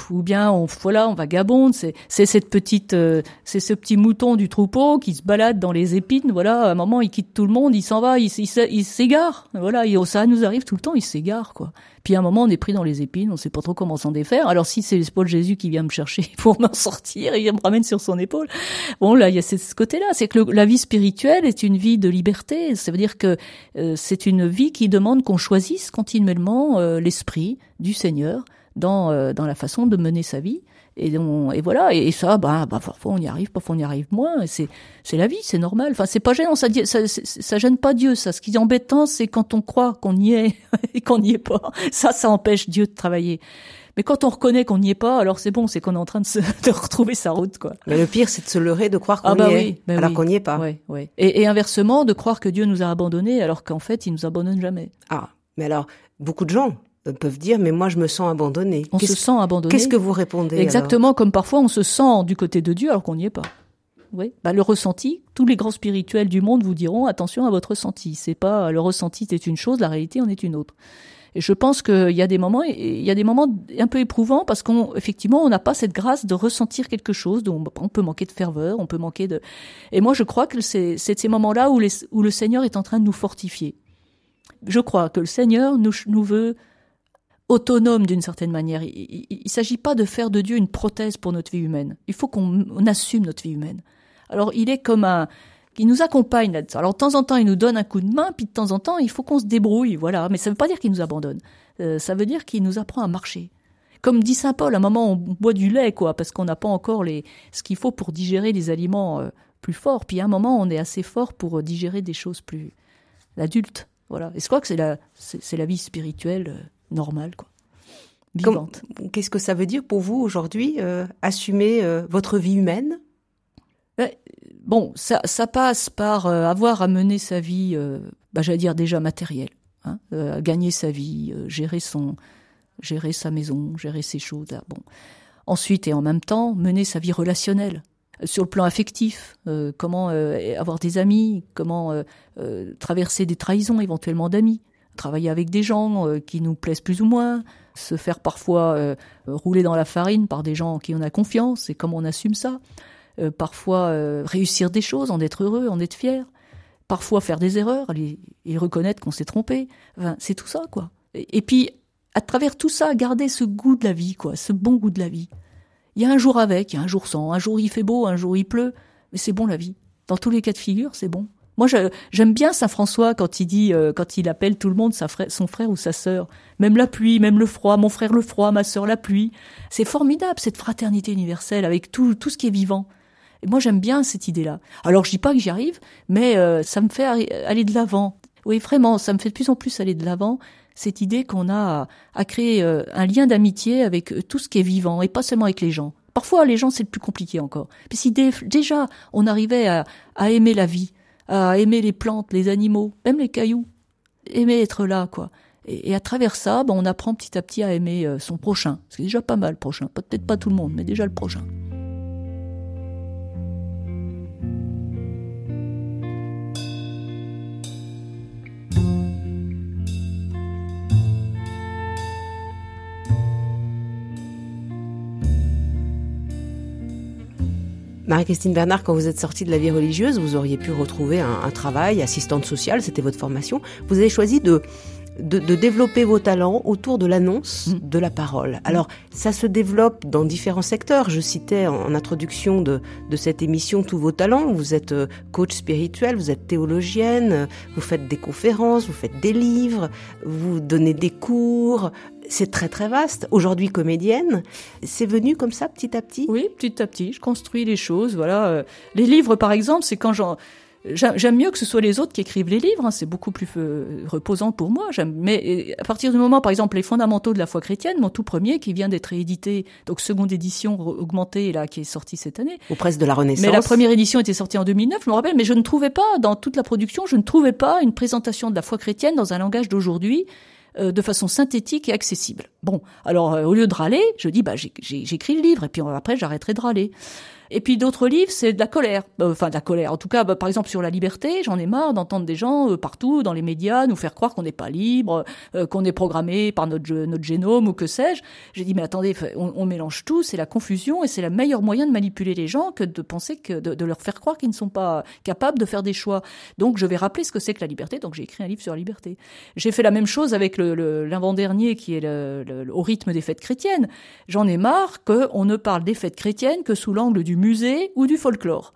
ou bien on voilà on vagabonde c'est c'est cette petite euh, c'est ce petit mouton du troupeau qui se balade dans les épines voilà à un moment il quitte tout le monde il s'en va il, il, s'égare voilà et ça nous arrive tout le temps il s'égare quoi. Puis à un moment on est pris dans les épines on sait pas trop comment s'en défaire. Alors si c'est l'épaule Jésus qui vient me chercher pour m'en sortir il me ramène sur son épaule. Bon là il y a ce côté là c'est que la vie spirituelle est une vie de liberté. Ça veut dire que euh, c'est une vie qui demande qu'on choisisse continuellement euh, l'esprit du Seigneur dans euh, dans la façon de mener sa vie. Et, et voilà, et, ça, bah, bah, parfois on y arrive, parfois on y arrive moins. C'est c'est la vie, c'est normal. Enfin, c'est pas gênant, ça, ça, ça gêne pas Dieu. Ça, ce qui est embêtant, c'est quand on croit qu'on y est et qu'on n'y est pas. Ça, ça empêche Dieu de travailler. Mais quand on reconnaît qu'on n'y est pas, alors c'est bon, c'est qu'on est en train de, se, de retrouver sa route, quoi. Mais le pire, c'est de se leurrer, de croire qu'on ah bah y oui, est, bah alors qu'on n'y est pas. Ouais, ouais. Et, et, inversement, de croire que Dieu nous a abandonnés, alors qu'en fait, il nous abandonne jamais. Ah, mais alors, beaucoup de gens peuvent dire mais moi je me sens abandonné. On se sent abandonné. Qu'est-ce que vous répondez Exactement comme parfois on se sent du côté de Dieu alors qu'on n'y est pas. Oui, bah, le ressenti, tous les grands spirituels du monde vous diront attention à votre ressenti. C'est pas le ressenti c'est une chose, la réalité en est une autre. Et je pense qu'il y a des moments, il y a des moments un peu éprouvants parce qu'on, effectivement, on n'a pas cette grâce de ressentir quelque chose. Donc on peut manquer de ferveur, on peut manquer de. Et moi, je crois que c'est ces moments-là où, où le Seigneur est en train de nous fortifier. Je crois que le Seigneur nous, nous veut autonome d'une certaine manière. Il ne s'agit pas de faire de Dieu une prothèse pour notre vie humaine. Il faut qu'on assume notre vie humaine. Alors il est comme un... Il nous accompagne là-dedans. Alors de temps en temps, il nous donne un coup de main, puis de temps en temps, il faut qu'on se débrouille, voilà. Mais ça ne veut pas dire qu'il nous abandonne. Euh, ça veut dire qu'il nous apprend à marcher. Comme dit saint Paul, à un moment, on boit du lait, quoi, parce qu'on n'a pas encore les ce qu'il faut pour digérer des aliments euh, plus forts. Puis à un moment, on est assez fort pour euh, digérer des choses plus adultes. Voilà. Et je crois que c'est la c'est la vie spirituelle normale, quoi. Vivante. Qu'est-ce que ça veut dire pour vous aujourd'hui, euh, assumer euh, votre vie humaine? Ben, Bon, ça, ça, passe par euh, avoir à mener sa vie, bah, j'allais dire déjà matérielle, hein, gagner sa vie, gérer son, gérer sa maison, gérer ses choses. Ah, bon. Ensuite et en même temps, mener sa vie relationnelle sur le plan affectif, comment avoir des amis, comment traverser des trahisons éventuellement d'amis, travailler avec des gens euh, qui nous plaisent plus ou moins, se faire parfois euh, rouler dans la farine par des gens en qui on a confiance et comment on assume ça. Euh, parfois réussir des choses, en être heureux, en être fier. Parfois faire des erreurs et, reconnaître qu'on s'est trompé. C'est tout ça, quoi. Et, et, puis, à travers tout ça, garder ce goût de la vie, quoi, ce bon goût de la vie. Il y a un jour avec, il y a un jour sans, un jour il fait beau, un jour il pleut, mais c'est bon la vie. Dans tous les cas de figure, c'est bon. Moi, j'aime bien Saint François quand il dit, euh, quand il appelle tout le monde son frère ou sa sœur. Même la pluie, même le froid, mon frère le froid, ma sœur la pluie. C'est formidable cette fraternité universelle avec tout, ce qui est vivant. Et moi, j'aime bien cette idée-là. Alors, je dis pas que j'y arrive, mais euh, ça me fait aller de l'avant. Oui, vraiment, ça me fait de plus en plus aller de l'avant. Cette idée qu'on a à, créer euh, un lien d'amitié avec tout ce qui est vivant et pas seulement avec les gens. Parfois, les gens, c'est le plus compliqué encore. Puis si déjà on arrivait à aimer la vie, à aimer les plantes, les animaux, même les cailloux, aimer être là, quoi. Et, à travers ça, ben, on apprend petit à petit à aimer euh, son prochain. C'est déjà pas mal, prochain. Peut-être pas tout le monde, mais déjà le prochain. Marie-Christine Bernard, quand vous êtes sortie de la vie religieuse, vous auriez pu retrouver un, travail, assistante sociale, c'était votre formation. Vous avez choisi de, de, développer vos talents autour de l'annonce mm. de la parole. Alors, ça se développe dans différents secteurs. Je citais en, introduction de, de, cette émission tous vos talents. Vous êtes euh, coach spirituel, vous êtes théologienne, vous faites des conférences, vous faites des livres, vous donnez des cours, c'est très très vaste. Aujourd'hui comédienne, c'est venu comme ça petit à petit? Oui, petit à petit, je construis les choses. Voilà, euh, les livres par exemple, c'est quand j'en J'aime mieux que ce soit les autres qui écrivent les livres, hein, c'est beaucoup plus euh, reposant pour moi. Mais à partir du moment, par exemple, les fondamentaux de la foi chrétienne, mon tout premier, qui vient d'être édité, donc seconde édition augmentée, là, qui est sortie cette année. Au presses de la Renaissance. Mais la première édition était sortie en 2009, je me rappelle, mais je ne trouvais pas, dans toute la production, je ne trouvais pas une présentation de la foi chrétienne dans un langage d'aujourd'hui euh, de façon synthétique et accessible. Bon, alors euh, au lieu de râler, je dis bah j'écris le livre et puis après j'arrêterai de râler. Et puis d'autres livres, c'est de la colère. Euh, enfin, de la colère. En tout cas, bah, par exemple, sur la liberté, j'en ai marre d'entendre des gens euh, partout dans les médias nous faire croire qu'on n'est pas libre, euh, qu'on est programmé par notre, notre génome ou que sais-je. J'ai dit, mais attendez, on, mélange tout, c'est la confusion et c'est le meilleur moyen de manipuler les gens que de penser que de, leur faire croire qu'ils ne sont pas capables de faire des choix. Donc, je vais rappeler ce que c'est que la liberté. Donc, j'ai écrit un livre sur la liberté. J'ai fait la même chose avec l'avant-dernier qui est le, au rythme des fêtes chrétiennes. J'en ai marre qu'on ne parle des fêtes chrétiennes que sous l'angle du musée ou du folklore.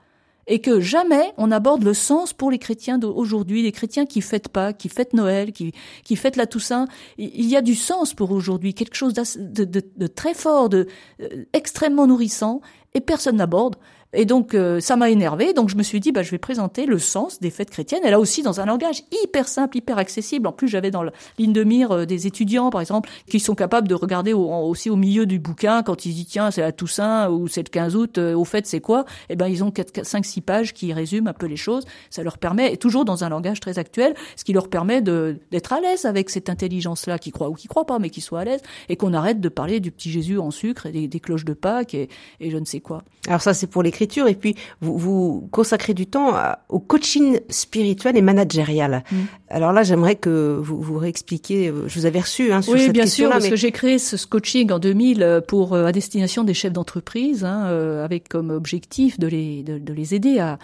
Et que jamais on aborde le sens pour les chrétiens d'aujourd'hui, les chrétiens qui fêtent pas, qui fêtent Noël, qui, qui fêtent la Toussaint. Il y a du sens pour aujourd'hui, quelque chose de, très fort, de euh, extrêmement nourrissant, et personne n'aborde. Et donc euh, ça m'a énervé, donc je me suis dit bah je vais présenter le sens des fêtes chrétiennes, et là aussi dans un langage hyper simple, hyper accessible. En plus j'avais dans la ligne de mire euh, des étudiants par exemple qui sont capables de regarder aussi au milieu du bouquin quand ils disent tiens c'est la Toussaint ou c'est le 15 août, euh, au fait c'est quoi? Et eh ben ils ont 4, 5 6 pages qui résument un peu les choses. Ça leur permet et toujours dans un langage très actuel, ce qui leur permet d'être à l'aise avec cette intelligence là qui croit ou qui croit pas mais qui soit à l'aise et qu'on arrête de parler du petit Jésus en sucre et des, cloches de Pâques et, et je ne sais quoi. Alors ça c'est pour les et puis vous, vous consacrez du temps au coaching spirituel et managérial. Mm. Alors là, j'aimerais que vous vous réexpliquiez. Je vous avais reçu hein, sur oui, cette bien sûr, parce que j'ai créé ce coaching en 2000 euh, pour euh, à destination des chefs d'entreprise, hein, euh, avec comme objectif de les de, de les aider à,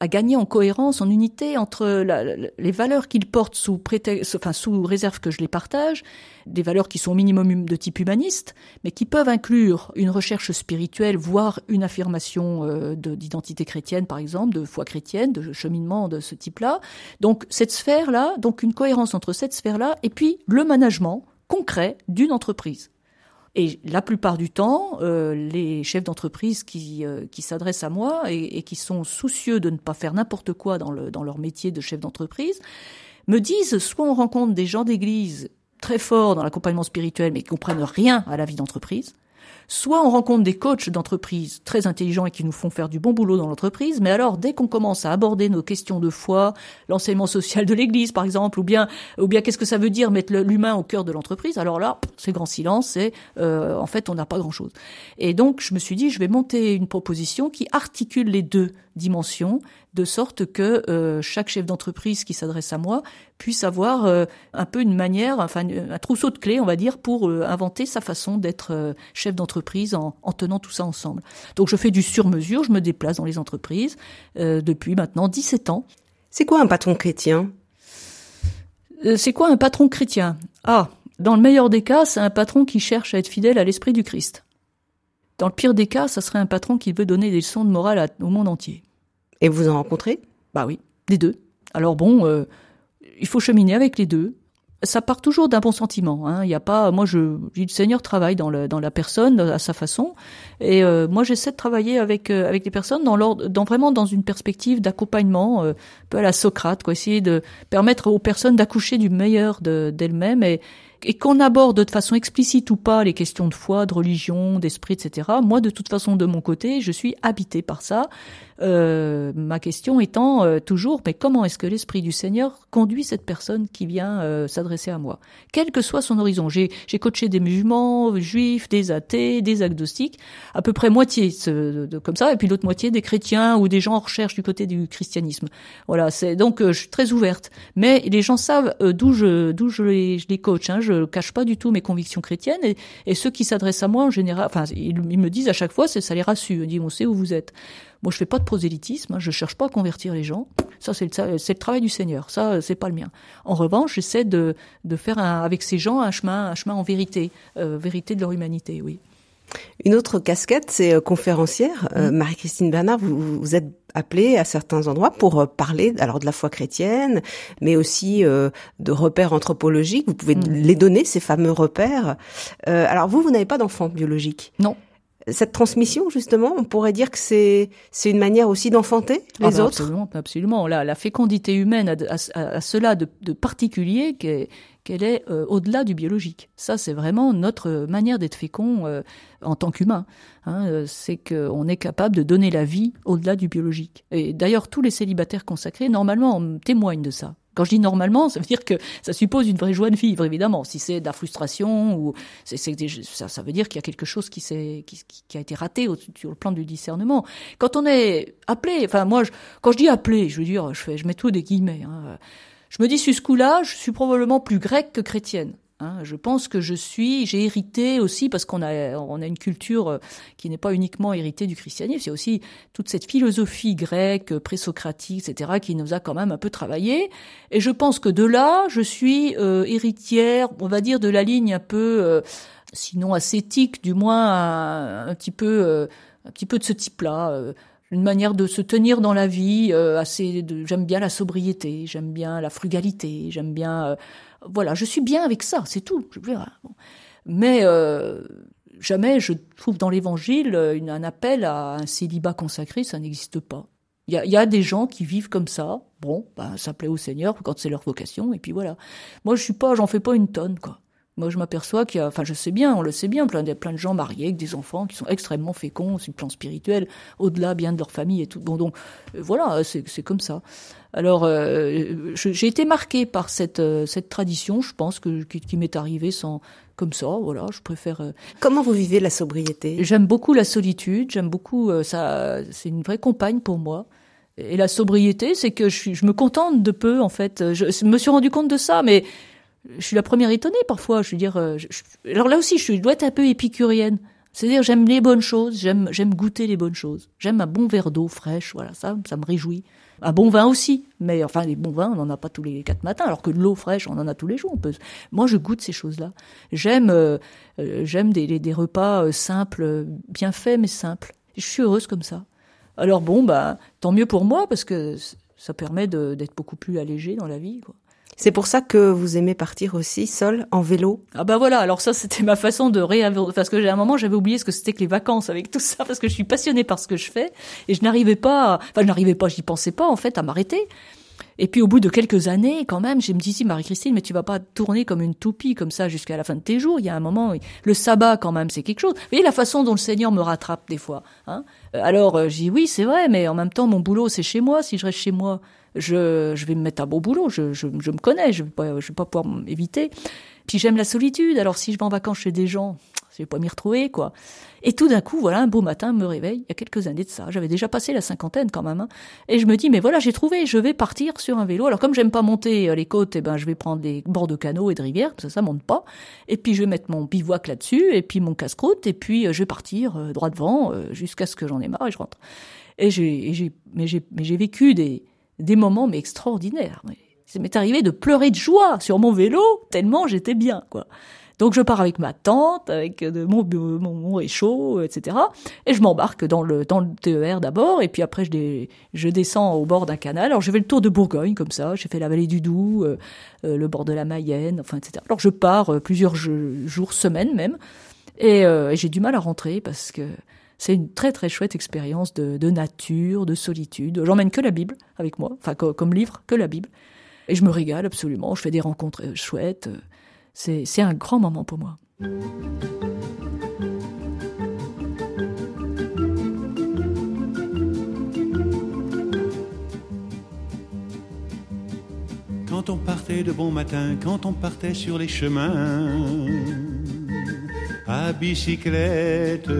à gagner en cohérence, en unité entre la, les valeurs qu'ils portent sous prétexte, enfin sous réserve que je les partage, des valeurs qui sont au minimum de type humaniste, mais qui peuvent inclure une recherche spirituelle, voire une affirmation euh, d'identité chrétienne, par exemple, de foi chrétienne, de cheminement de ce type-là. Donc cette sphère-là, donc une cohérence entre cette sphère-là et puis le management concret d'une entreprise. Et la plupart du temps, euh, les chefs d'entreprise qui, euh, qui s'adressent à moi et, et, qui sont soucieux de ne pas faire n'importe quoi dans, le, dans leur métier de chef d'entreprise me disent soit on rencontre des gens d'église très forts dans l'accompagnement spirituel mais qui comprennent rien à la vie d'entreprise, Soit on rencontre des coachs d'entreprise très intelligents et qui nous font faire du bon boulot dans l'entreprise, mais alors dès qu'on commence à aborder nos questions de foi, l'enseignement social de l'Église par exemple, ou bien ou bien qu'est-ce que ça veut dire mettre l'humain au cœur de l'entreprise, alors là c'est grand silence, c'est euh, en fait on n'a pas grand chose. Et donc je me suis dit je vais monter une proposition qui articule les deux dimensions de sorte que euh, chaque chef d'entreprise qui s'adresse à moi puisse avoir euh, un peu une manière, enfin un trousseau de clés, on va dire, pour euh, inventer sa façon d'être chef d'entreprise en, en, tenant tout ça ensemble. Donc je fais du sur-mesure, je me déplace dans les entreprises depuis maintenant 17 ans. C'est quoi un patron chrétien? C'est quoi un patron chrétien? Ah, dans le meilleur des cas, c'est un patron qui cherche à être fidèle à l'esprit du Christ. Dans le pire des cas, ça serait un patron qui veut donner des leçons de morale au monde entier. Et vous en rencontrez? Bah oui, les deux. Alors bon, euh, il faut cheminer avec les deux. Ça part toujours d'un bon sentiment. Hein. Il y a pas, moi je, le Seigneur travaille dans, le, dans la personne à sa façon, et euh, moi j'essaie de travailler avec euh, avec les personnes dans l'ordre, dans vraiment dans une perspective d'accompagnement, un peu à la Socrate, quoi, essayer de permettre aux personnes d'accoucher du meilleur d'elles-mêmes et et qu'on aborde de façon explicite ou pas les questions de foi, de religion, d'esprit, etc. Moi, de toute façon, de mon côté, je suis habité par ça. Euh, ma question étant euh, toujours, mais comment est-ce que l'esprit du Seigneur conduit cette personne qui vient euh, s'adresser à moi, quel que soit son horizon. J'ai, j'ai coaché des musulmans, juifs, des athées, des agnostiques, à peu près moitié de, comme ça, et puis l'autre moitié des chrétiens ou des gens en recherche du côté du christianisme. Voilà, c'est donc je suis très ouverte. Mais les gens savent d'où je d'où je les, je les coach. Hein cache pas du tout mes convictions chrétiennes et, ceux qui s'adressent à moi en général, enfin ils, me disent à chaque fois, ça les rassure, ils disent on sait où vous êtes. Moi je fais pas de prosélytisme, hein, je cherche pas à convertir les gens, ça c'est le, travail du Seigneur, ça c'est pas le mien. En revanche j'essaie de, de faire un, avec ces gens un chemin, un chemin en vérité, euh, vérité de leur humanité, oui. Une autre casquette, c'est euh, conférencière. Euh. Marie-Christine Bernard, vous, vous, êtes appelée à certains endroits pour euh, parler alors de la foi chrétienne, mais aussi de repères anthropologiques. Vous pouvez mmh. les donner, ces fameux repères. alors vous, vous n'avez pas d'enfant biologique Non. Cette transmission, justement, on pourrait dire que c'est c'est une manière aussi d'enfanter les ah bah autres? Absolument, absolument. La, la fécondité humaine a, a, cela de, de particulier qu'elle qu'elle est euh, au-delà du biologique. Ça, c'est vraiment notre manière d'être fécond euh, en tant qu'humain. Hein, euh, c'est qu'on est capable de donner la vie au-delà du biologique. Et d'ailleurs, tous les célibataires consacrés, normalement, témoignent de ça Quand je dis normalement, ça veut dire que ça suppose une vraie joie de vivre, évidemment. Si c'est de la frustration ou ça, ça veut dire qu'il y a quelque chose qui a été raté au, sur le plan du discernement. Quand on est appelé, enfin moi, quand je dis appelé, je veux dire, je je mets tout des guillemets. Hein, je me dis, sur ce coup-là, je suis probablement plus grecque que chrétienne. Hein, je pense que je suis, j'ai hérité aussi parce qu'on a, on a une culture euh, qui n'est pas uniquement héritée du christianisme, c'est aussi toute cette philosophie grecque, présocratique, etc., qui nous a quand même un peu travaillé. Et je pense que de là, je suis euh, héritière, on va dire, de la ligne un peu, euh, sinon ascétique, du moins un, petit peu, un petit peu de ce type-là une manière de se tenir dans la vie assez j'aime bien la sobriété j'aime bien la frugalité j'aime bien voilà, je suis bien avec ça, c'est tout. Mais euh, jamais je trouve dans l'Évangile un appel à un célibat consacré, ça n'existe pas. Il y a, des gens qui vivent comme ça. Bon, ça plaît au Seigneur quand c'est leur vocation, et puis voilà. Moi, je suis pas, j'en fais pas une tonne, quoi. Moi, je m'aperçois qu'il y a, enfin, je sais bien, on le sait bien, plein de, plein de gens mariés avec des enfants qui sont extrêmement féconds sur le plan spirituel, au-delà bien de leur famille et tout. Bon, donc, euh, voilà, c'est comme ça. Alors, euh, j'ai été marqué par cette, euh, cette tradition, je pense, que, qui, m'est arrivée sans, comme ça, voilà, je préfère. Comment vous vivez la sobriété? J'aime beaucoup la solitude, j'aime beaucoup, ça, c'est une vraie compagne pour moi. Et la sobriété, c'est que je, je me contente de peu, en fait. Je me suis rendu compte de ça, mais je suis la première étonnée parfois. Je veux dire, euh, alors là aussi, je dois être un peu épicurienne. C'est-à-dire, j'aime les bonnes choses, j'aime, j'aime goûter les bonnes choses. J'aime un bon verre d'eau fraîche, voilà, ça, ça me réjouit. Un bon vin aussi, mais enfin, les bons vins, on n'en a pas tous les quatre matins, alors que de l'eau fraîche, on en a tous les jours. On peut... Moi, je goûte ces choses-là. J'aime, euh, euh, j'aime des, repas simples, bien faits, mais simples. Je suis heureuse comme ça. Alors bon, bah, tant mieux pour moi, parce que ça permet d'être beaucoup plus allégé dans la vie, quoi. C'est pour ça que vous aimez partir aussi seul en vélo Ah bah voilà, alors ça c'était ma façon de réinventer parce que j'ai un moment j'avais oublié ce que c'était que les vacances avec tout ça parce que je suis passionnée par ce que je fais et je n'arrivais pas, enfin je n'arrivais pas, j'y pensais pas en fait à m'arrêter. Et puis au bout de quelques années, quand même, je me dis si Marie-Christine, mais tu vas pas tourner comme une toupie comme ça jusqu'à la fin de tes jours. Il y a un moment, le sabbat quand même, c'est quelque chose. Vous voyez la façon dont le Seigneur me rattrape des fois. Hein euh, Alors euh, j'ai oui, c'est vrai, mais en même temps, mon boulot c'est chez moi. Si je reste chez moi, je, je vais me mettre à beau boulot, je, je, je me connais, je vais pas, vais pas pouvoir m'éviter. Puis j'aime la solitude, alors si je vais en vacances chez des gens, je vais pas m'y retrouver, quoi. Et tout d'un coup, voilà, un beau matin, me réveille, il y a quelques années de ça, j'avais déjà passé la cinquantaine quand même, hein, et je me dis, mais voilà, j'ai trouvé, je vais partir sur un vélo. Alors comme j'aime pas monter euh, les côtes, eh ben je vais prendre des bords de canaux et de rivières, parce que ça monte pas, et puis je vais mettre mon bivouac là-dessus, et puis mon casse-croûte, et puis euh, je vais partir euh, droit devant jusqu'à ce que j'en ai marre et je rentre. Et j'ai, mais j'ai vécu des, des moments mais extraordinaires. Ça m'est arrivé de pleurer de joie sur mon vélo tellement j'étais bien, quoi. Donc je pars avec ma tante, avec de mon, mon, mon réchaud, etc. Et je m'embarque dans le dans le TER d'abord, et puis après je, je descends au bord d'un canal. Alors j'ai fait le tour de Bourgogne comme ça, j'ai fait la vallée du Doubs, euh, euh, le bord de la Mayenne, enfin etc. Alors je pars euh, plusieurs jours, semaines même, et, et j'ai du mal à rentrer parce que c'est une très très chouette expérience de, nature, de solitude. J'emmène que la Bible avec moi, enfin comme livre, que la Bible. Et je me régale absolument, je fais des rencontres euh, chouettes. C'est un grand moment pour moi. Quand on partait de bon matin, quand on partait sur les chemins, à bicyclette.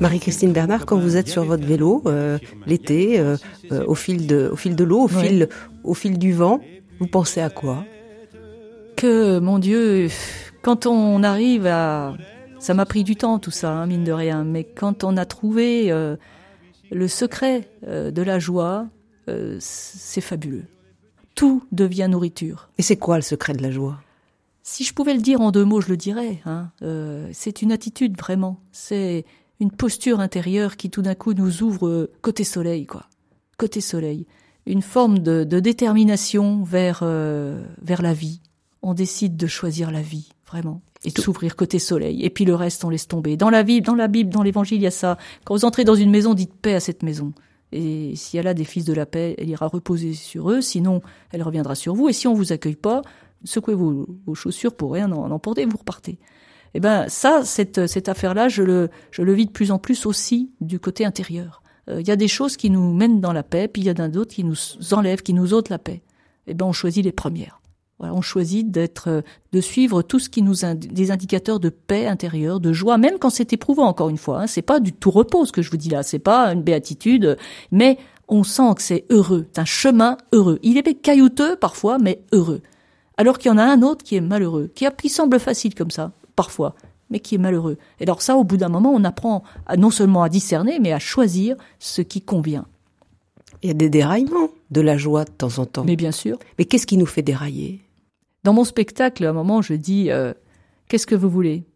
Marie-Christine Bernard, quand vous êtes sur votre vélo euh, l'été, euh, euh, au fil de, au fil de l'eau, au fil, au fil du vent, vous pensez à quoi? Que mon Dieu, quand on arrive à, ça m'a pris du temps tout ça, hein, mine de rien, mais quand on a trouvé le secret de la joie, c'est fabuleux. Tout devient nourriture. Et c'est quoi le secret de la joie? Si je pouvais le dire en deux mots, je le dirais. Hein. Euh, c'est une attitude vraiment. C'est une posture intérieure qui tout d'un coup nous ouvre euh, côté soleil, quoi. Côté soleil. Une forme de, détermination vers, euh, vers la vie. On décide de choisir la vie, vraiment. Et de s'ouvrir côté soleil. Et puis le reste, on laisse tomber. Dans la Bible, dans la Bible, dans l'évangile, il y a ça. Quand vous entrez dans une maison, dites paix à cette maison. Et si elle a des fils de la paix, elle ira reposer sur eux. Sinon, elle reviendra sur vous. Et si on vous accueille pas, secouez vos, vos chaussures pour rien en emporter, vous repartez. Eh ben ça, cette, cette affaire-là, je le, je le vis de plus en plus aussi du côté intérieur. Il y a des choses qui nous mènent dans la paix, puis il y a d'autres qui nous enlèvent, qui nous ôtent la paix. Eh ben, on choisit les premières on choisit d'être, euh, de suivre tout ce qui nous des indicateurs de paix intérieure, de joie, même quand c'est éprouvant. Encore une fois, hein, c'est pas du tout repos ce que je vous dis là, c'est pas une béatitude, mais on sent que c'est heureux, c'est un chemin heureux. Il est caillouteux parfois, mais heureux. Alors qu'il y en a un autre qui est malheureux, qui, qui semble facile comme ça, parfois, mais qui est malheureux. Et alors ça, au bout d'un moment, on apprend à, non seulement à discerner, mais à choisir ce qui convient. Il y a des déraillements de la joie de temps en temps. Mais bien sûr. Mais qu'est-ce qui nous fait dérailler? Dans mon spectacle, à un moment, je dis euh, Qu'est-ce que vous voulez?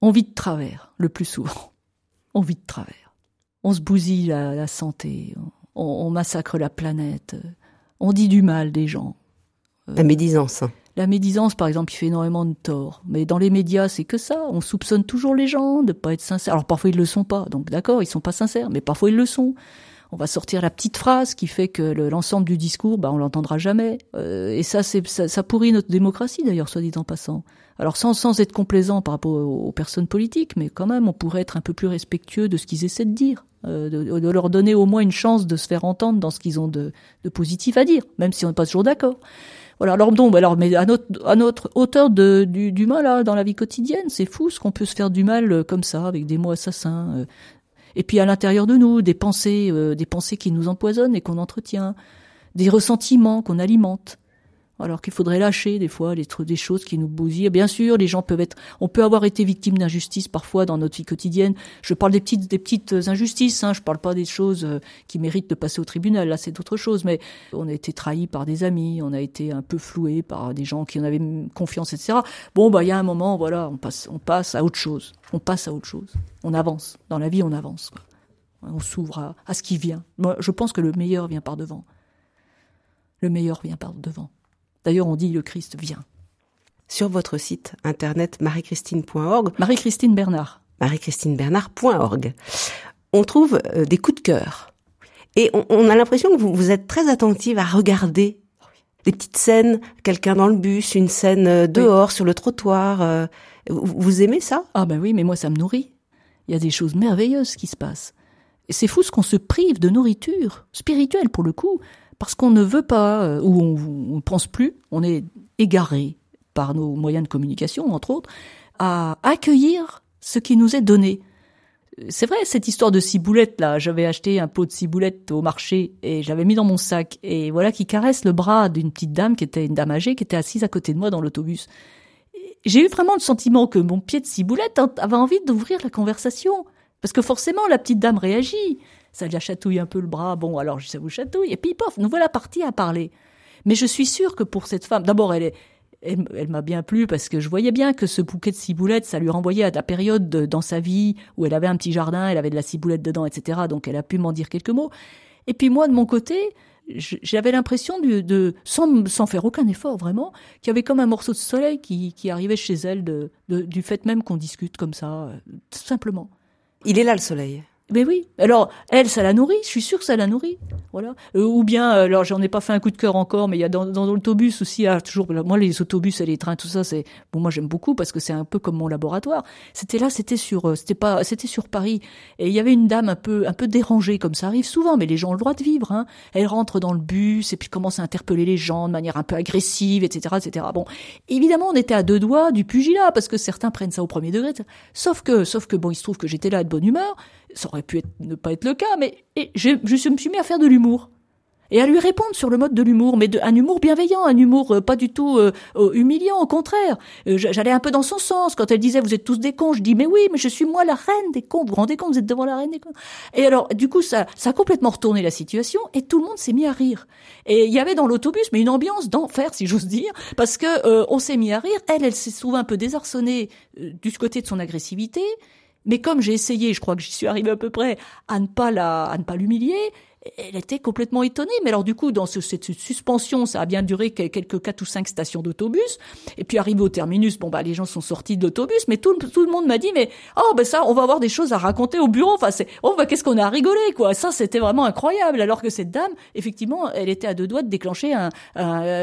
On vit de travers, le plus souvent. On vit de travers. On se bousille la, santé, on, massacre la planète, on dit du mal des gens. Euh, la médisance. La médisance, par exemple, il fait énormément de tort. Mais dans les médias, c'est que ça. On soupçonne toujours les gens de pas être sincères. Alors parfois ils le sont pas. Donc d'accord, ils sont pas sincères, mais parfois ils le sont on va sortir la petite phrase qui fait que l'ensemble du discours, bah, on l'entendra jamais. Euh, et ça, c'est ça, pourrit notre démocratie d'ailleurs, soit dit en passant. Alors sans, sans être complaisant par rapport aux, personnes politiques, mais quand même, on pourrait être un peu plus respectueux de ce qu'ils essaient de dire, euh, de, leur donner au moins une chance de se faire entendre dans ce qu'ils ont de, de, positif à dire, même si on n'est pas toujours d'accord. Voilà. Alors donc, alors, mais à notre, à notre hauteur du, mal là, dans la vie quotidienne, c'est fou ce qu'on peut se faire du mal euh, comme ça, avec des mots assassins, et puis à l'intérieur de nous, des pensées, euh, des pensées qui nous empoisonnent et qu'on entretient, des ressentiments qu'on alimente. Alors qu'il faudrait lâcher des fois les, des choses qui nous bousillent. Bien sûr, les gens peuvent être, on peut avoir été victime d'injustices parfois dans notre vie quotidienne. Je parle des petites, des petites injustices. Hein, je parle pas des choses euh, qui méritent de passer au tribunal. Là, c'est d'autres choses. Mais on a été trahi par des amis, on a été un peu floué par des gens qui en avaient confiance, etc. Bon, bah, il y a un moment, voilà, on passe, on passe à autre chose. On passe à autre chose. On avance dans la vie, on avance. Quoi. On s'ouvre à ce qui vient. Moi, je pense que le meilleur vient par devant. Le meilleur vient par devant. D'ailleurs, on dit le Christ vient. Sur votre site internet marie-christine.org. Marie-Christine Bernard. marie-christine-bernard.org. On trouve euh, des coups de cœur. Et on, a l'impression que vous, êtes très attentive à regarder des petites scènes, quelqu'un dans le bus, une scène euh, dehors, sur le trottoir. Euh, vous aimez ça? Ah ben oui, mais moi ça me nourrit. Il y a des choses merveilleuses qui se passent. Et c'est fou ce qu'on se prive de nourriture, spirituelle pour le coup, parce qu'on ne veut pas, euh, ou on ne pense plus, on est égaré par nos moyens de communication, entre autres, à accueillir ce qui nous est donné. C'est vrai, cette histoire de ciboulette, là, j'avais acheté un pot de ciboulette au marché et j'avais mis dans mon sac, et voilà qui caresse le bras d'une petite dame qui était une dame âgée, qui était assise à côté de moi dans l'autobus. J'ai eu vraiment le sentiment que mon pied de ciboulette avait envie d'ouvrir la conversation. Parce que forcément, la petite dame réagit ça la chatouille un peu le bras, bon, alors ça vous chatouille, et puis pof, nous voilà partis à parler. Mais je suis sûre que pour cette femme, d'abord, elle est, elle, m'a bien plu parce que je voyais bien que ce bouquet de ciboulettes, ça lui renvoyait à la période dans sa vie où elle avait un petit jardin, elle avait de la ciboulette dedans, etc. Donc elle a pu m'en dire quelques mots. Et puis moi, de mon côté, j'avais l'impression de, de sans, sans, faire aucun effort vraiment, qu'il y avait comme un morceau de soleil qui, qui arrivait chez elle de, du fait même qu'on discute comme ça, euh, tout simplement. Il est là le soleil? Mais oui. Alors, elle, ça la nourrit. Je suis sûre que ça la nourrit. Voilà. Euh, ou bien, euh, alors j'en ai pas fait un coup de cœur encore, mais il y a dans, l'autobus aussi, ah, toujours. Moi, les autobus et les trains, tout ça, c'est bon. Moi, j'aime beaucoup parce que c'est un peu comme mon laboratoire. C'était là, c'était sur, euh, c'était pas, c'était sur Paris, et il y avait une dame un peu, un peu dérangée, comme ça arrive souvent, mais les gens ont le droit de vivre. Hein. Elle rentre dans le bus et puis commence à interpeller les gens de manière un peu agressive, etc., etc. Bon, évidemment, on était à deux doigts du pugilat parce que certains prennent ça au premier degré. Sauf que, sauf que bon, il se trouve que j'étais là de bonne humeur ça aurait pu ne pas être le cas, mais et je, je me suis mis à faire de l'humour et à lui répondre sur le mode de l'humour, mais de, un humour bienveillant, un humour euh, pas du tout euh, euh, humiliant, au contraire. J'allais un peu dans son sens. Quand elle disait vous êtes tous des cons, je dis mais oui, mais je suis moi la reine des cons. Vous vous rendez compte, vous êtes devant la reine des cons. Et alors du coup ça, ça a complètement retourné la situation et tout le monde s'est mis à rire. Et il y avait dans l'autobus mais une ambiance d'enfer si j'ose dire, parce que on s'est mis à rire. Elle, elle s'est souvent un peu désarçonnée du côté de son agressivité. Mais comme j'ai essayé, je crois que j'y suis arrivée à peu près, à ne pas la, à ne pas l'humilier, elle était complètement étonnée. Mais alors du coup, dans cette suspension, ça a bien duré quelques quatre ou cinq stations d'autobus. Et puis arrivé au terminus, bon bah les gens sont sortis de l'autobus, mais tout, tout le monde m'a dit mais oh ben ça, on va avoir des choses à raconter au bureau. Enfin c'est oh bah qu'est-ce qu'on a rigolé quoi. Ça c'était vraiment incroyable. Alors que cette dame, effectivement, elle était à deux doigts de déclencher un,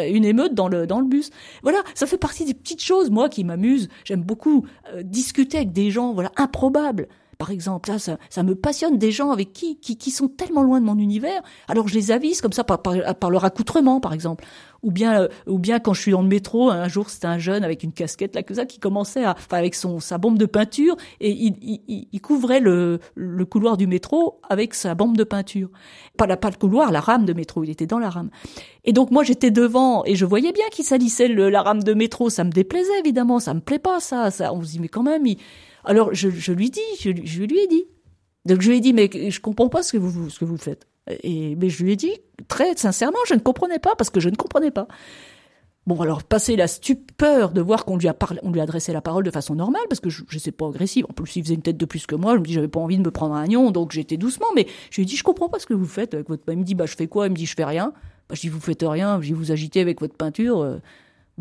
une émeute dans le dans le bus. Voilà, ça fait partie des petites choses moi qui m'amusent. J'aime beaucoup euh, discuter avec des gens voilà improbables par exemple. Ça, ça, ça, me passionne des gens avec qui, qui, qui sont tellement loin de mon univers. Alors je les avise comme ça par, par, par leur accoutrement, par exemple. Ou bien, euh, ou bien quand je suis dans le métro, un jour c'était un jeune avec une casquette là que ça qui commençait à, enfin, avec son sa bombe de peinture et il, il, il couvrait le, le couloir du métro avec sa bombe de peinture. Pas la pas le couloir, la rame de métro. Il était dans la rame. Et donc moi j'étais devant et je voyais bien qu'il salissait le, la rame de métro. Ça me déplaisait évidemment. Ça me plaît pas ça. Ça on se dit mais quand même. Il... Alors je, lui dis, je, je lui ai dit. Donc je lui ai dit mais je comprends pas ce que vous faites. Et mais je lui ai dit très sincèrement, je ne comprenais pas parce que je ne comprenais pas. Bon, alors passer la stupeur de voir qu'on lui a on lui adressé la parole de façon normale, parce que je, je sais pas agressive. En plus, il faisait une tête de plus que moi. Je me dis, j'avais pas envie de me prendre un nion, donc j'étais doucement. Mais je lui ai dit, je comprends pas ce que vous faites avec votre. Il me dit, bah je fais quoi? Il me dit, je fais rien. Bah, je dis, vous faites rien. Je dis, vous agitez avec votre peinture.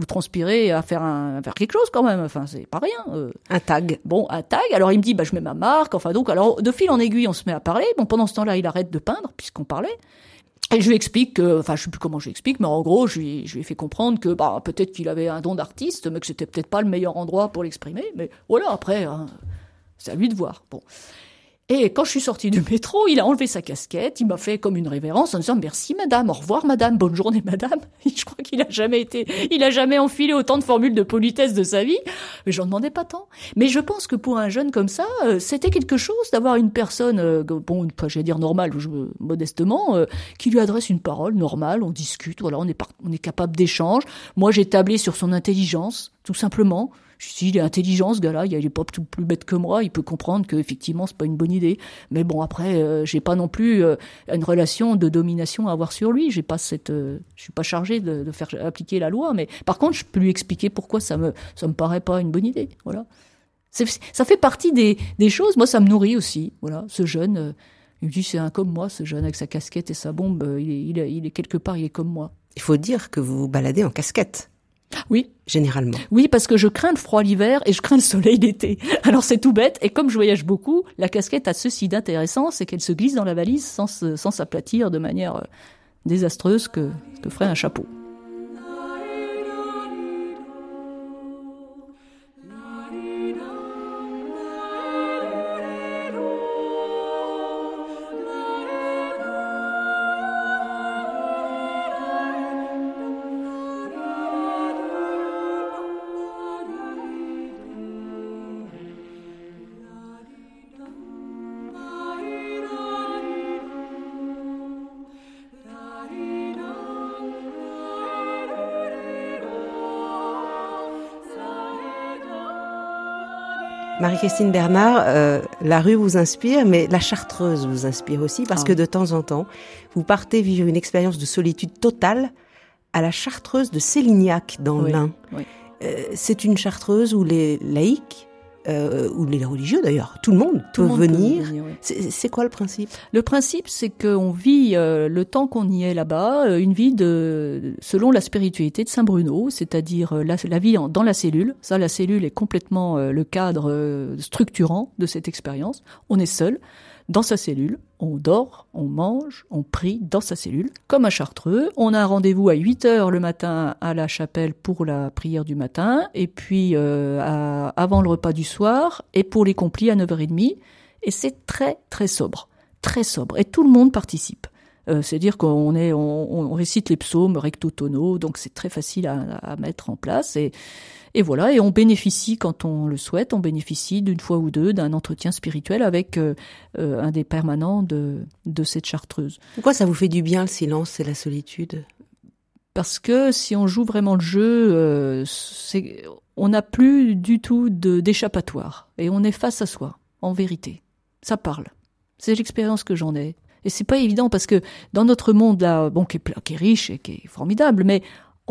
Vous transpirez à faire un, à faire quelque chose quand même. Enfin, c'est pas rien. Euh. Un tag. Bon, un tag. Alors il me dit, bah je mets ma marque. Enfin donc, alors de fil en aiguille, on se met à parler. Bon, pendant ce temps-là, il arrête de peindre puisqu'on parlait. Et je lui explique que, enfin, je sais plus comment je lui explique, mais en gros, je lui, je lui ai fait comprendre que, bah, peut-être qu'il avait un don d'artiste, mais que c'était peut-être pas le meilleur endroit pour l'exprimer. Mais voilà, après, hein, c'est à lui de voir. Bon. Et quand je suis sortie du métro, il a enlevé sa casquette, il m'a fait comme une révérence en disant merci madame, au revoir madame, bonne journée madame. je crois qu'il a jamais été, il a jamais enfilé autant de formules de politesse de sa vie, mais j'en demandais pas tant. Mais je pense que pour un jeune comme ça, euh, c'était quelque chose d'avoir une personne, euh, bon, j'allais dire normale, je, modestement, euh, qui lui adresse une parole normale, on discute, voilà, on est, on est capable d'échange. Moi, j'ai tablé sur son intelligence, tout simplement. Je suis il est intelligent ce gars-là, il est pas tout plus bête que moi, il peut comprendre que effectivement c'est pas une bonne idée. Mais bon après, euh, j'ai pas non plus euh, une relation de domination à avoir sur lui. J'ai pas cette, euh, je suis pas chargé de, faire appliquer la loi. Mais par contre, je peux lui expliquer pourquoi ça me, ça me paraît pas une bonne idée. Voilà. Ça fait partie des, des choses. Moi, ça me nourrit aussi. Voilà, ce jeune. Il me dit c'est un comme moi, ce jeune avec sa casquette et sa bombe. Il est, il est, il est quelque part, il est comme moi. Il faut dire que vous vous baladez en casquette. Oui. Généralement. Oui, parce que je crains le froid l'hiver et je crains le soleil l'été. Alors c'est tout bête. Et comme je voyage beaucoup, la casquette a ceci d'intéressant, c'est qu'elle se glisse dans la valise sans, sans s'aplatir de manière euh, désastreuse que, que ferait un chapeau. Marie-Christine Bernard, euh, la rue vous inspire, mais la chartreuse vous inspire aussi, parce ah que de temps en temps, vous partez vivre une expérience de solitude totale à la chartreuse de Célignac dans oui, l'Ain. Oui. Euh, c'est une chartreuse où les laïcs euh, ou les religieux d'ailleurs, tout le monde tout peut monde venir. Peut venir oui. C'est quoi le principe? Le principe, c'est qu'on vit euh, le temps qu'on y est là-bas, euh, une vie de selon la spiritualité de Saint Bruno, c'est-à-dire euh, la, la, vie en, dans la cellule. Ça, la cellule est complètement euh, le cadre structurant de cette expérience. On est seul dans sa cellule, on dort, on mange, on prie dans sa cellule, comme à Chartreux. On a un rendez-vous à 8 heures le matin à la chapelle pour la prière du matin, et puis euh, avant le repas du soir, et pour les complis à 9h30. Et c'est très très sobre, très sobre, et tout le monde participe. Euh, C'est-à-dire qu'on on, on, récite les psaumes recto tono, donc c'est très facile à, à, mettre en place. Et, et voilà, et on bénéficie quand on le souhaite, on bénéficie d'une fois ou deux d'un entretien spirituel avec euh, euh, un des permanents de, de cette chartreuse. Pourquoi ça vous fait du bien le silence et la solitude? Parce que si on joue vraiment le jeu, euh, on n'a plus du tout d'échappatoire et on est face à soi, en vérité. Ça parle. C'est l'expérience que j'en ai. Et c'est pas évident parce que dans notre monde là, bon, qui est, qui est riche et qui est formidable, mais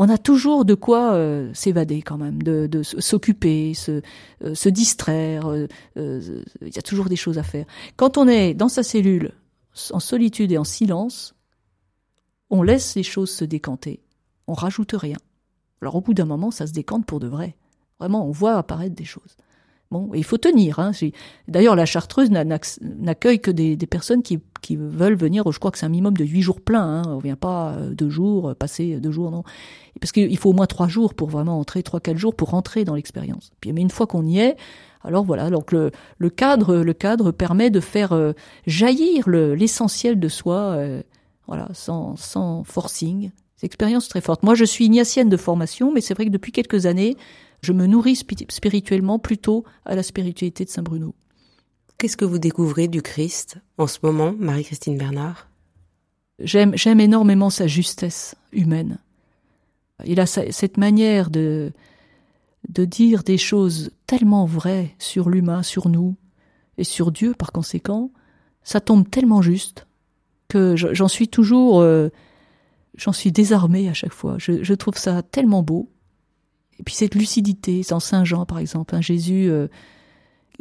on a toujours de quoi euh, s'évader quand même, de, s'occuper, se, euh, se distraire. Il euh, y a toujours des choses à faire. Quand on est dans sa cellule, en solitude et en silence, on laisse les choses se décanter. On rajoute rien. Alors au bout d'un moment, ça se décante pour de vrai. Vraiment, on voit apparaître des choses. Bon, il faut tenir. Hein. D'ailleurs, la Chartreuse n'accueille que des, personnes qui, veulent venir. Je crois que c'est un minimum de huit jours pleins. Hein. On vient pas euh, deux jours, euh, passer deux jours, non. Parce qu'il faut au moins trois jours pour vraiment entrer, trois quatre jours pour rentrer dans l'expérience. Mais une fois qu'on y est, alors voilà. Donc le, cadre, le cadre permet de faire euh, jaillir l'essentiel de soi, voilà, sans, sans forcing. C'est une expérience très forte. Moi, je suis ignatienne de formation, mais c'est vrai que depuis quelques années, je me nourris spirituellement plutôt à la spiritualité de Saint Bruno. Qu'est-ce que vous découvrez du Christ en ce moment, Marie-Christine Bernard? J'aime, j'aime énormément sa justesse humaine. Il a cette manière de, de dire des choses tellement vraies sur l'humain, sur nous, et sur Dieu par conséquent, ça tombe tellement juste que j'en suis toujours, euh, j'en suis désarmée à chaque fois. je trouve ça tellement beau. Et puis cette lucidité, dans Saint Jean par exemple, un Jésus, euh,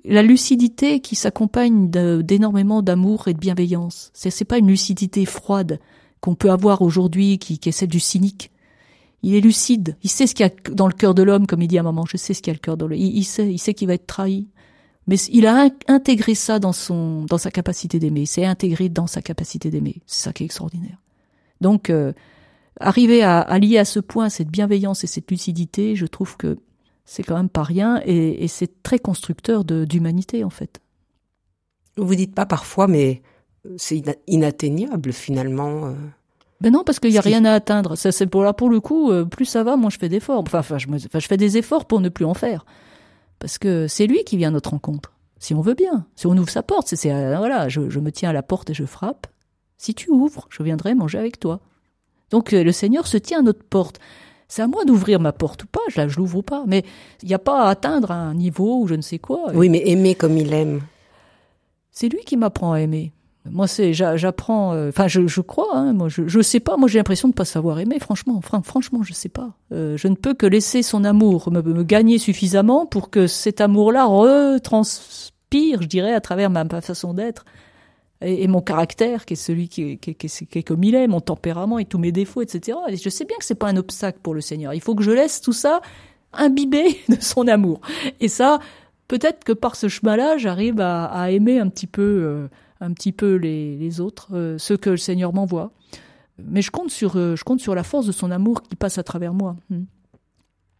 la lucidité qui s'accompagne d'énormément d'amour et de bienveillance. C'est c'est pas une lucidité froide qu'on peut avoir aujourd'hui, qui, est celle du cynique. Il est lucide, il sait ce qu'il y a dans le cœur de l'homme, comme il dit à maman. Je sais ce qu'il y a le cœur dans le. Il, il sait, il sait qu'il va être trahi. Mais il a intégré ça dans son, dans sa capacité d'aimer. C'est intégré dans sa capacité d'aimer. C'est ça qui est extraordinaire. Donc, euh, arriver à, à, lier à ce point cette bienveillance et cette lucidité, je trouve que c'est quand même pas rien et, et c'est très constructeur d'humanité en fait. Vous dites pas parfois, mais c'est inatteignable finalement. Euh. Ben non, parce qu'il n'y a rien à atteindre. Ça, c'est pour là pour le coup, euh, plus ça va, moins je fais d'efforts. Enfin, enfin, je, enfin, je fais des efforts pour ne plus en faire, parce que c'est lui qui vient à notre rencontre. Si on veut bien, si on ouvre sa porte, c'est euh, voilà, je, je me tiens à la porte et je frappe. Si tu ouvres, je viendrai manger avec toi. Donc euh, le Seigneur se tient à notre porte. C'est à moi d'ouvrir ma porte ou pas, je, ne l'ouvre pas. Mais il n'y a pas à atteindre un niveau ou je ne sais quoi. Oui, mais aimer comme il aime. C'est lui qui m'apprend à aimer. Moi, c'est, j'apprends. Euh, enfin, je, je, crois. Hein, moi, je, je sais pas. Moi, j'ai l'impression de pas savoir aimer. Franchement, franchement, je sais pas. Euh, je ne peux que laisser son amour me, me gagner suffisamment pour que cet amour-là retranspire, je dirais, à travers ma façon d'être et, mon caractère, qui est celui qui, qui, qui, est comme il est, mon tempérament et tous mes défauts, etc. Et je sais bien que c'est pas un obstacle pour le Seigneur. Il faut que je laisse tout ça imbiber de son amour. Et ça, peut-être que par ce chemin-là, j'arrive à, à, aimer un petit peu, euh, un petit peu les, les autres, euh, ceux que le Seigneur m'envoie. Mais je compte sur, euh, je compte sur la force de son amour qui passe à travers moi. Hmm.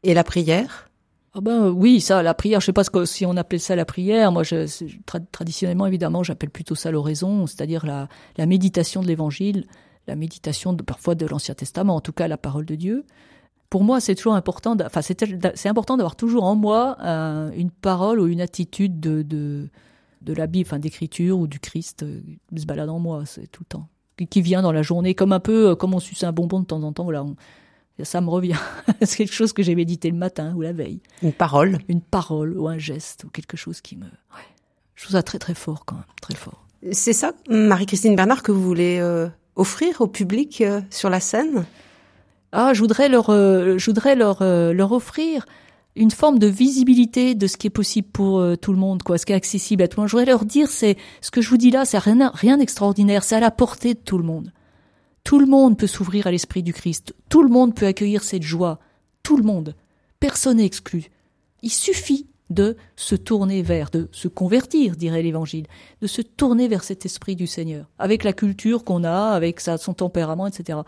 Et la prière? Ah ben oui, ça, la prière, je sais pas que, si on appelle ça la prière. Moi, je, traditionnellement, évidemment, j'appelle plutôt ça l'oraison, c'est-à-dire la, méditation de l'Évangile, la méditation parfois de l'Ancien Testament, en tout cas la parole de Dieu. Pour moi, c'est toujours important. Enfin, c'est important d'avoir toujours en moi euh, une parole ou une attitude de de, la Bible, enfin d'écriture ou du Christ euh, qui se balade en moi, c'est tout le temps, qui, vient dans la journée, comme un peu euh, comme on suce un bonbon de temps en temps. Voilà, ça me revient. c'est quelque chose que j'ai médité le matin ou la veille. Une parole Une parole ou un geste ou quelque chose qui me... Ouais. Je trouve ça très très fort quand même, très fort. C'est ça, Marie-Christine Bernard, que vous voulez euh, offrir au public euh, sur la scène? Ah, je voudrais leur, euh, je voudrais leur, leur offrir une forme de visibilité de ce qui est possible pour tout le monde, quoi, ce qui est accessible à tout le monde. Je voudrais leur dire, c'est ce que je vous dis là, c'est rien, rien d'extraordinaire, c'est à la portée de tout le monde. Tout le monde peut s'ouvrir à l'esprit du Christ. Tout le monde peut accueillir cette joie. Tout le monde. Personne n'est exclu. Il suffit de se tourner vers, de se convertir, dirait l'Évangile, de se tourner vers cet esprit du Seigneur, avec la culture qu'on a, avec son tempérament, etc.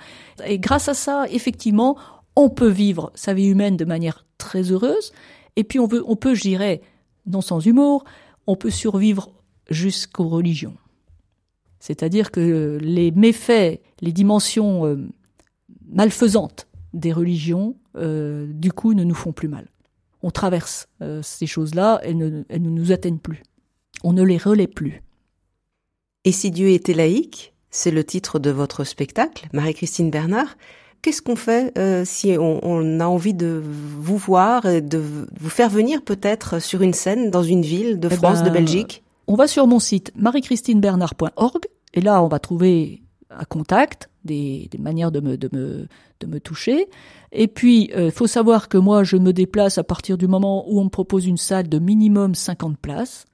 Et grâce à ça, effectivement, on peut vivre sa vie humaine de manière très heureuse, et puis on, veut, on peut, je dirais, non sans humour, on peut survivre jusqu'aux religions. C'est-à-dire que les méfaits, les dimensions euh, malfaisantes des religions, euh, du coup, ne nous font plus mal. On traverse euh, ces choses-là, elles ne, elles ne nous atteignent plus. On ne les relaie plus. Et si Dieu était laïque, c'est le titre de votre spectacle, Marie-Christine Bernard. Qu'est-ce qu'on fait si on, on, a envie de vous voir, et de vous faire venir peut-être sur une scène dans une ville de eh France, de ben, Belgique? On va sur mon site mariechristinebernard.org et là on va trouver un contact, des, manières de me toucher. Et puis, il euh, faut savoir que moi, je me déplace à partir du moment où on me propose une salle de minimum 50 places.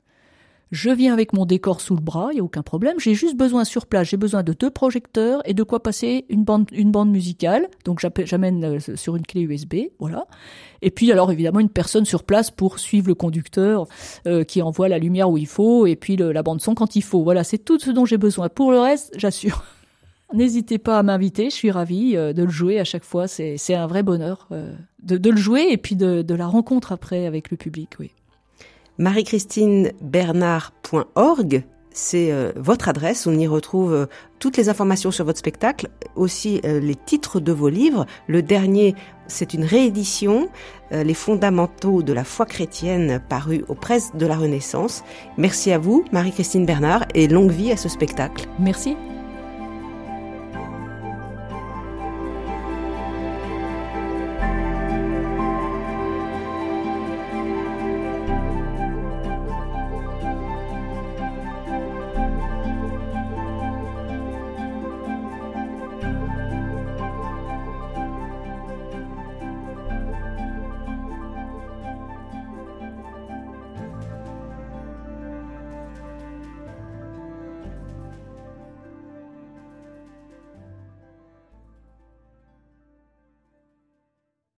Je viens avec mon décor sous le bras, il y a aucun problème. J'ai juste besoin sur place, j'ai besoin de deux projecteurs et de quoi passer une bande, une bande musicale. Donc j'amène euh, sur une clé USB, voilà. Et puis alors évidemment une personne sur place pour suivre le conducteur euh, qui envoie la lumière où il faut et puis la bande son quand il faut. Voilà, c'est tout ce dont j'ai besoin. Pour le reste, j'assure. N'hésitez pas à m'inviter, je suis ravie euh, de le jouer à chaque fois. C'est un vrai bonheur de, de, le jouer et puis de, de la rencontre après avec le public, oui marie-christine-bernard.org, c'est euh, votre adresse. On y retrouve euh, toutes les informations sur votre spectacle, aussi euh, les titres de vos livres. Le dernier, c'est une réédition, Les fondamentaux de la foi chrétienne, paru aux presses de la Renaissance. Merci à vous, Marie-Christine Bernard, et longue vie à ce spectacle. Merci.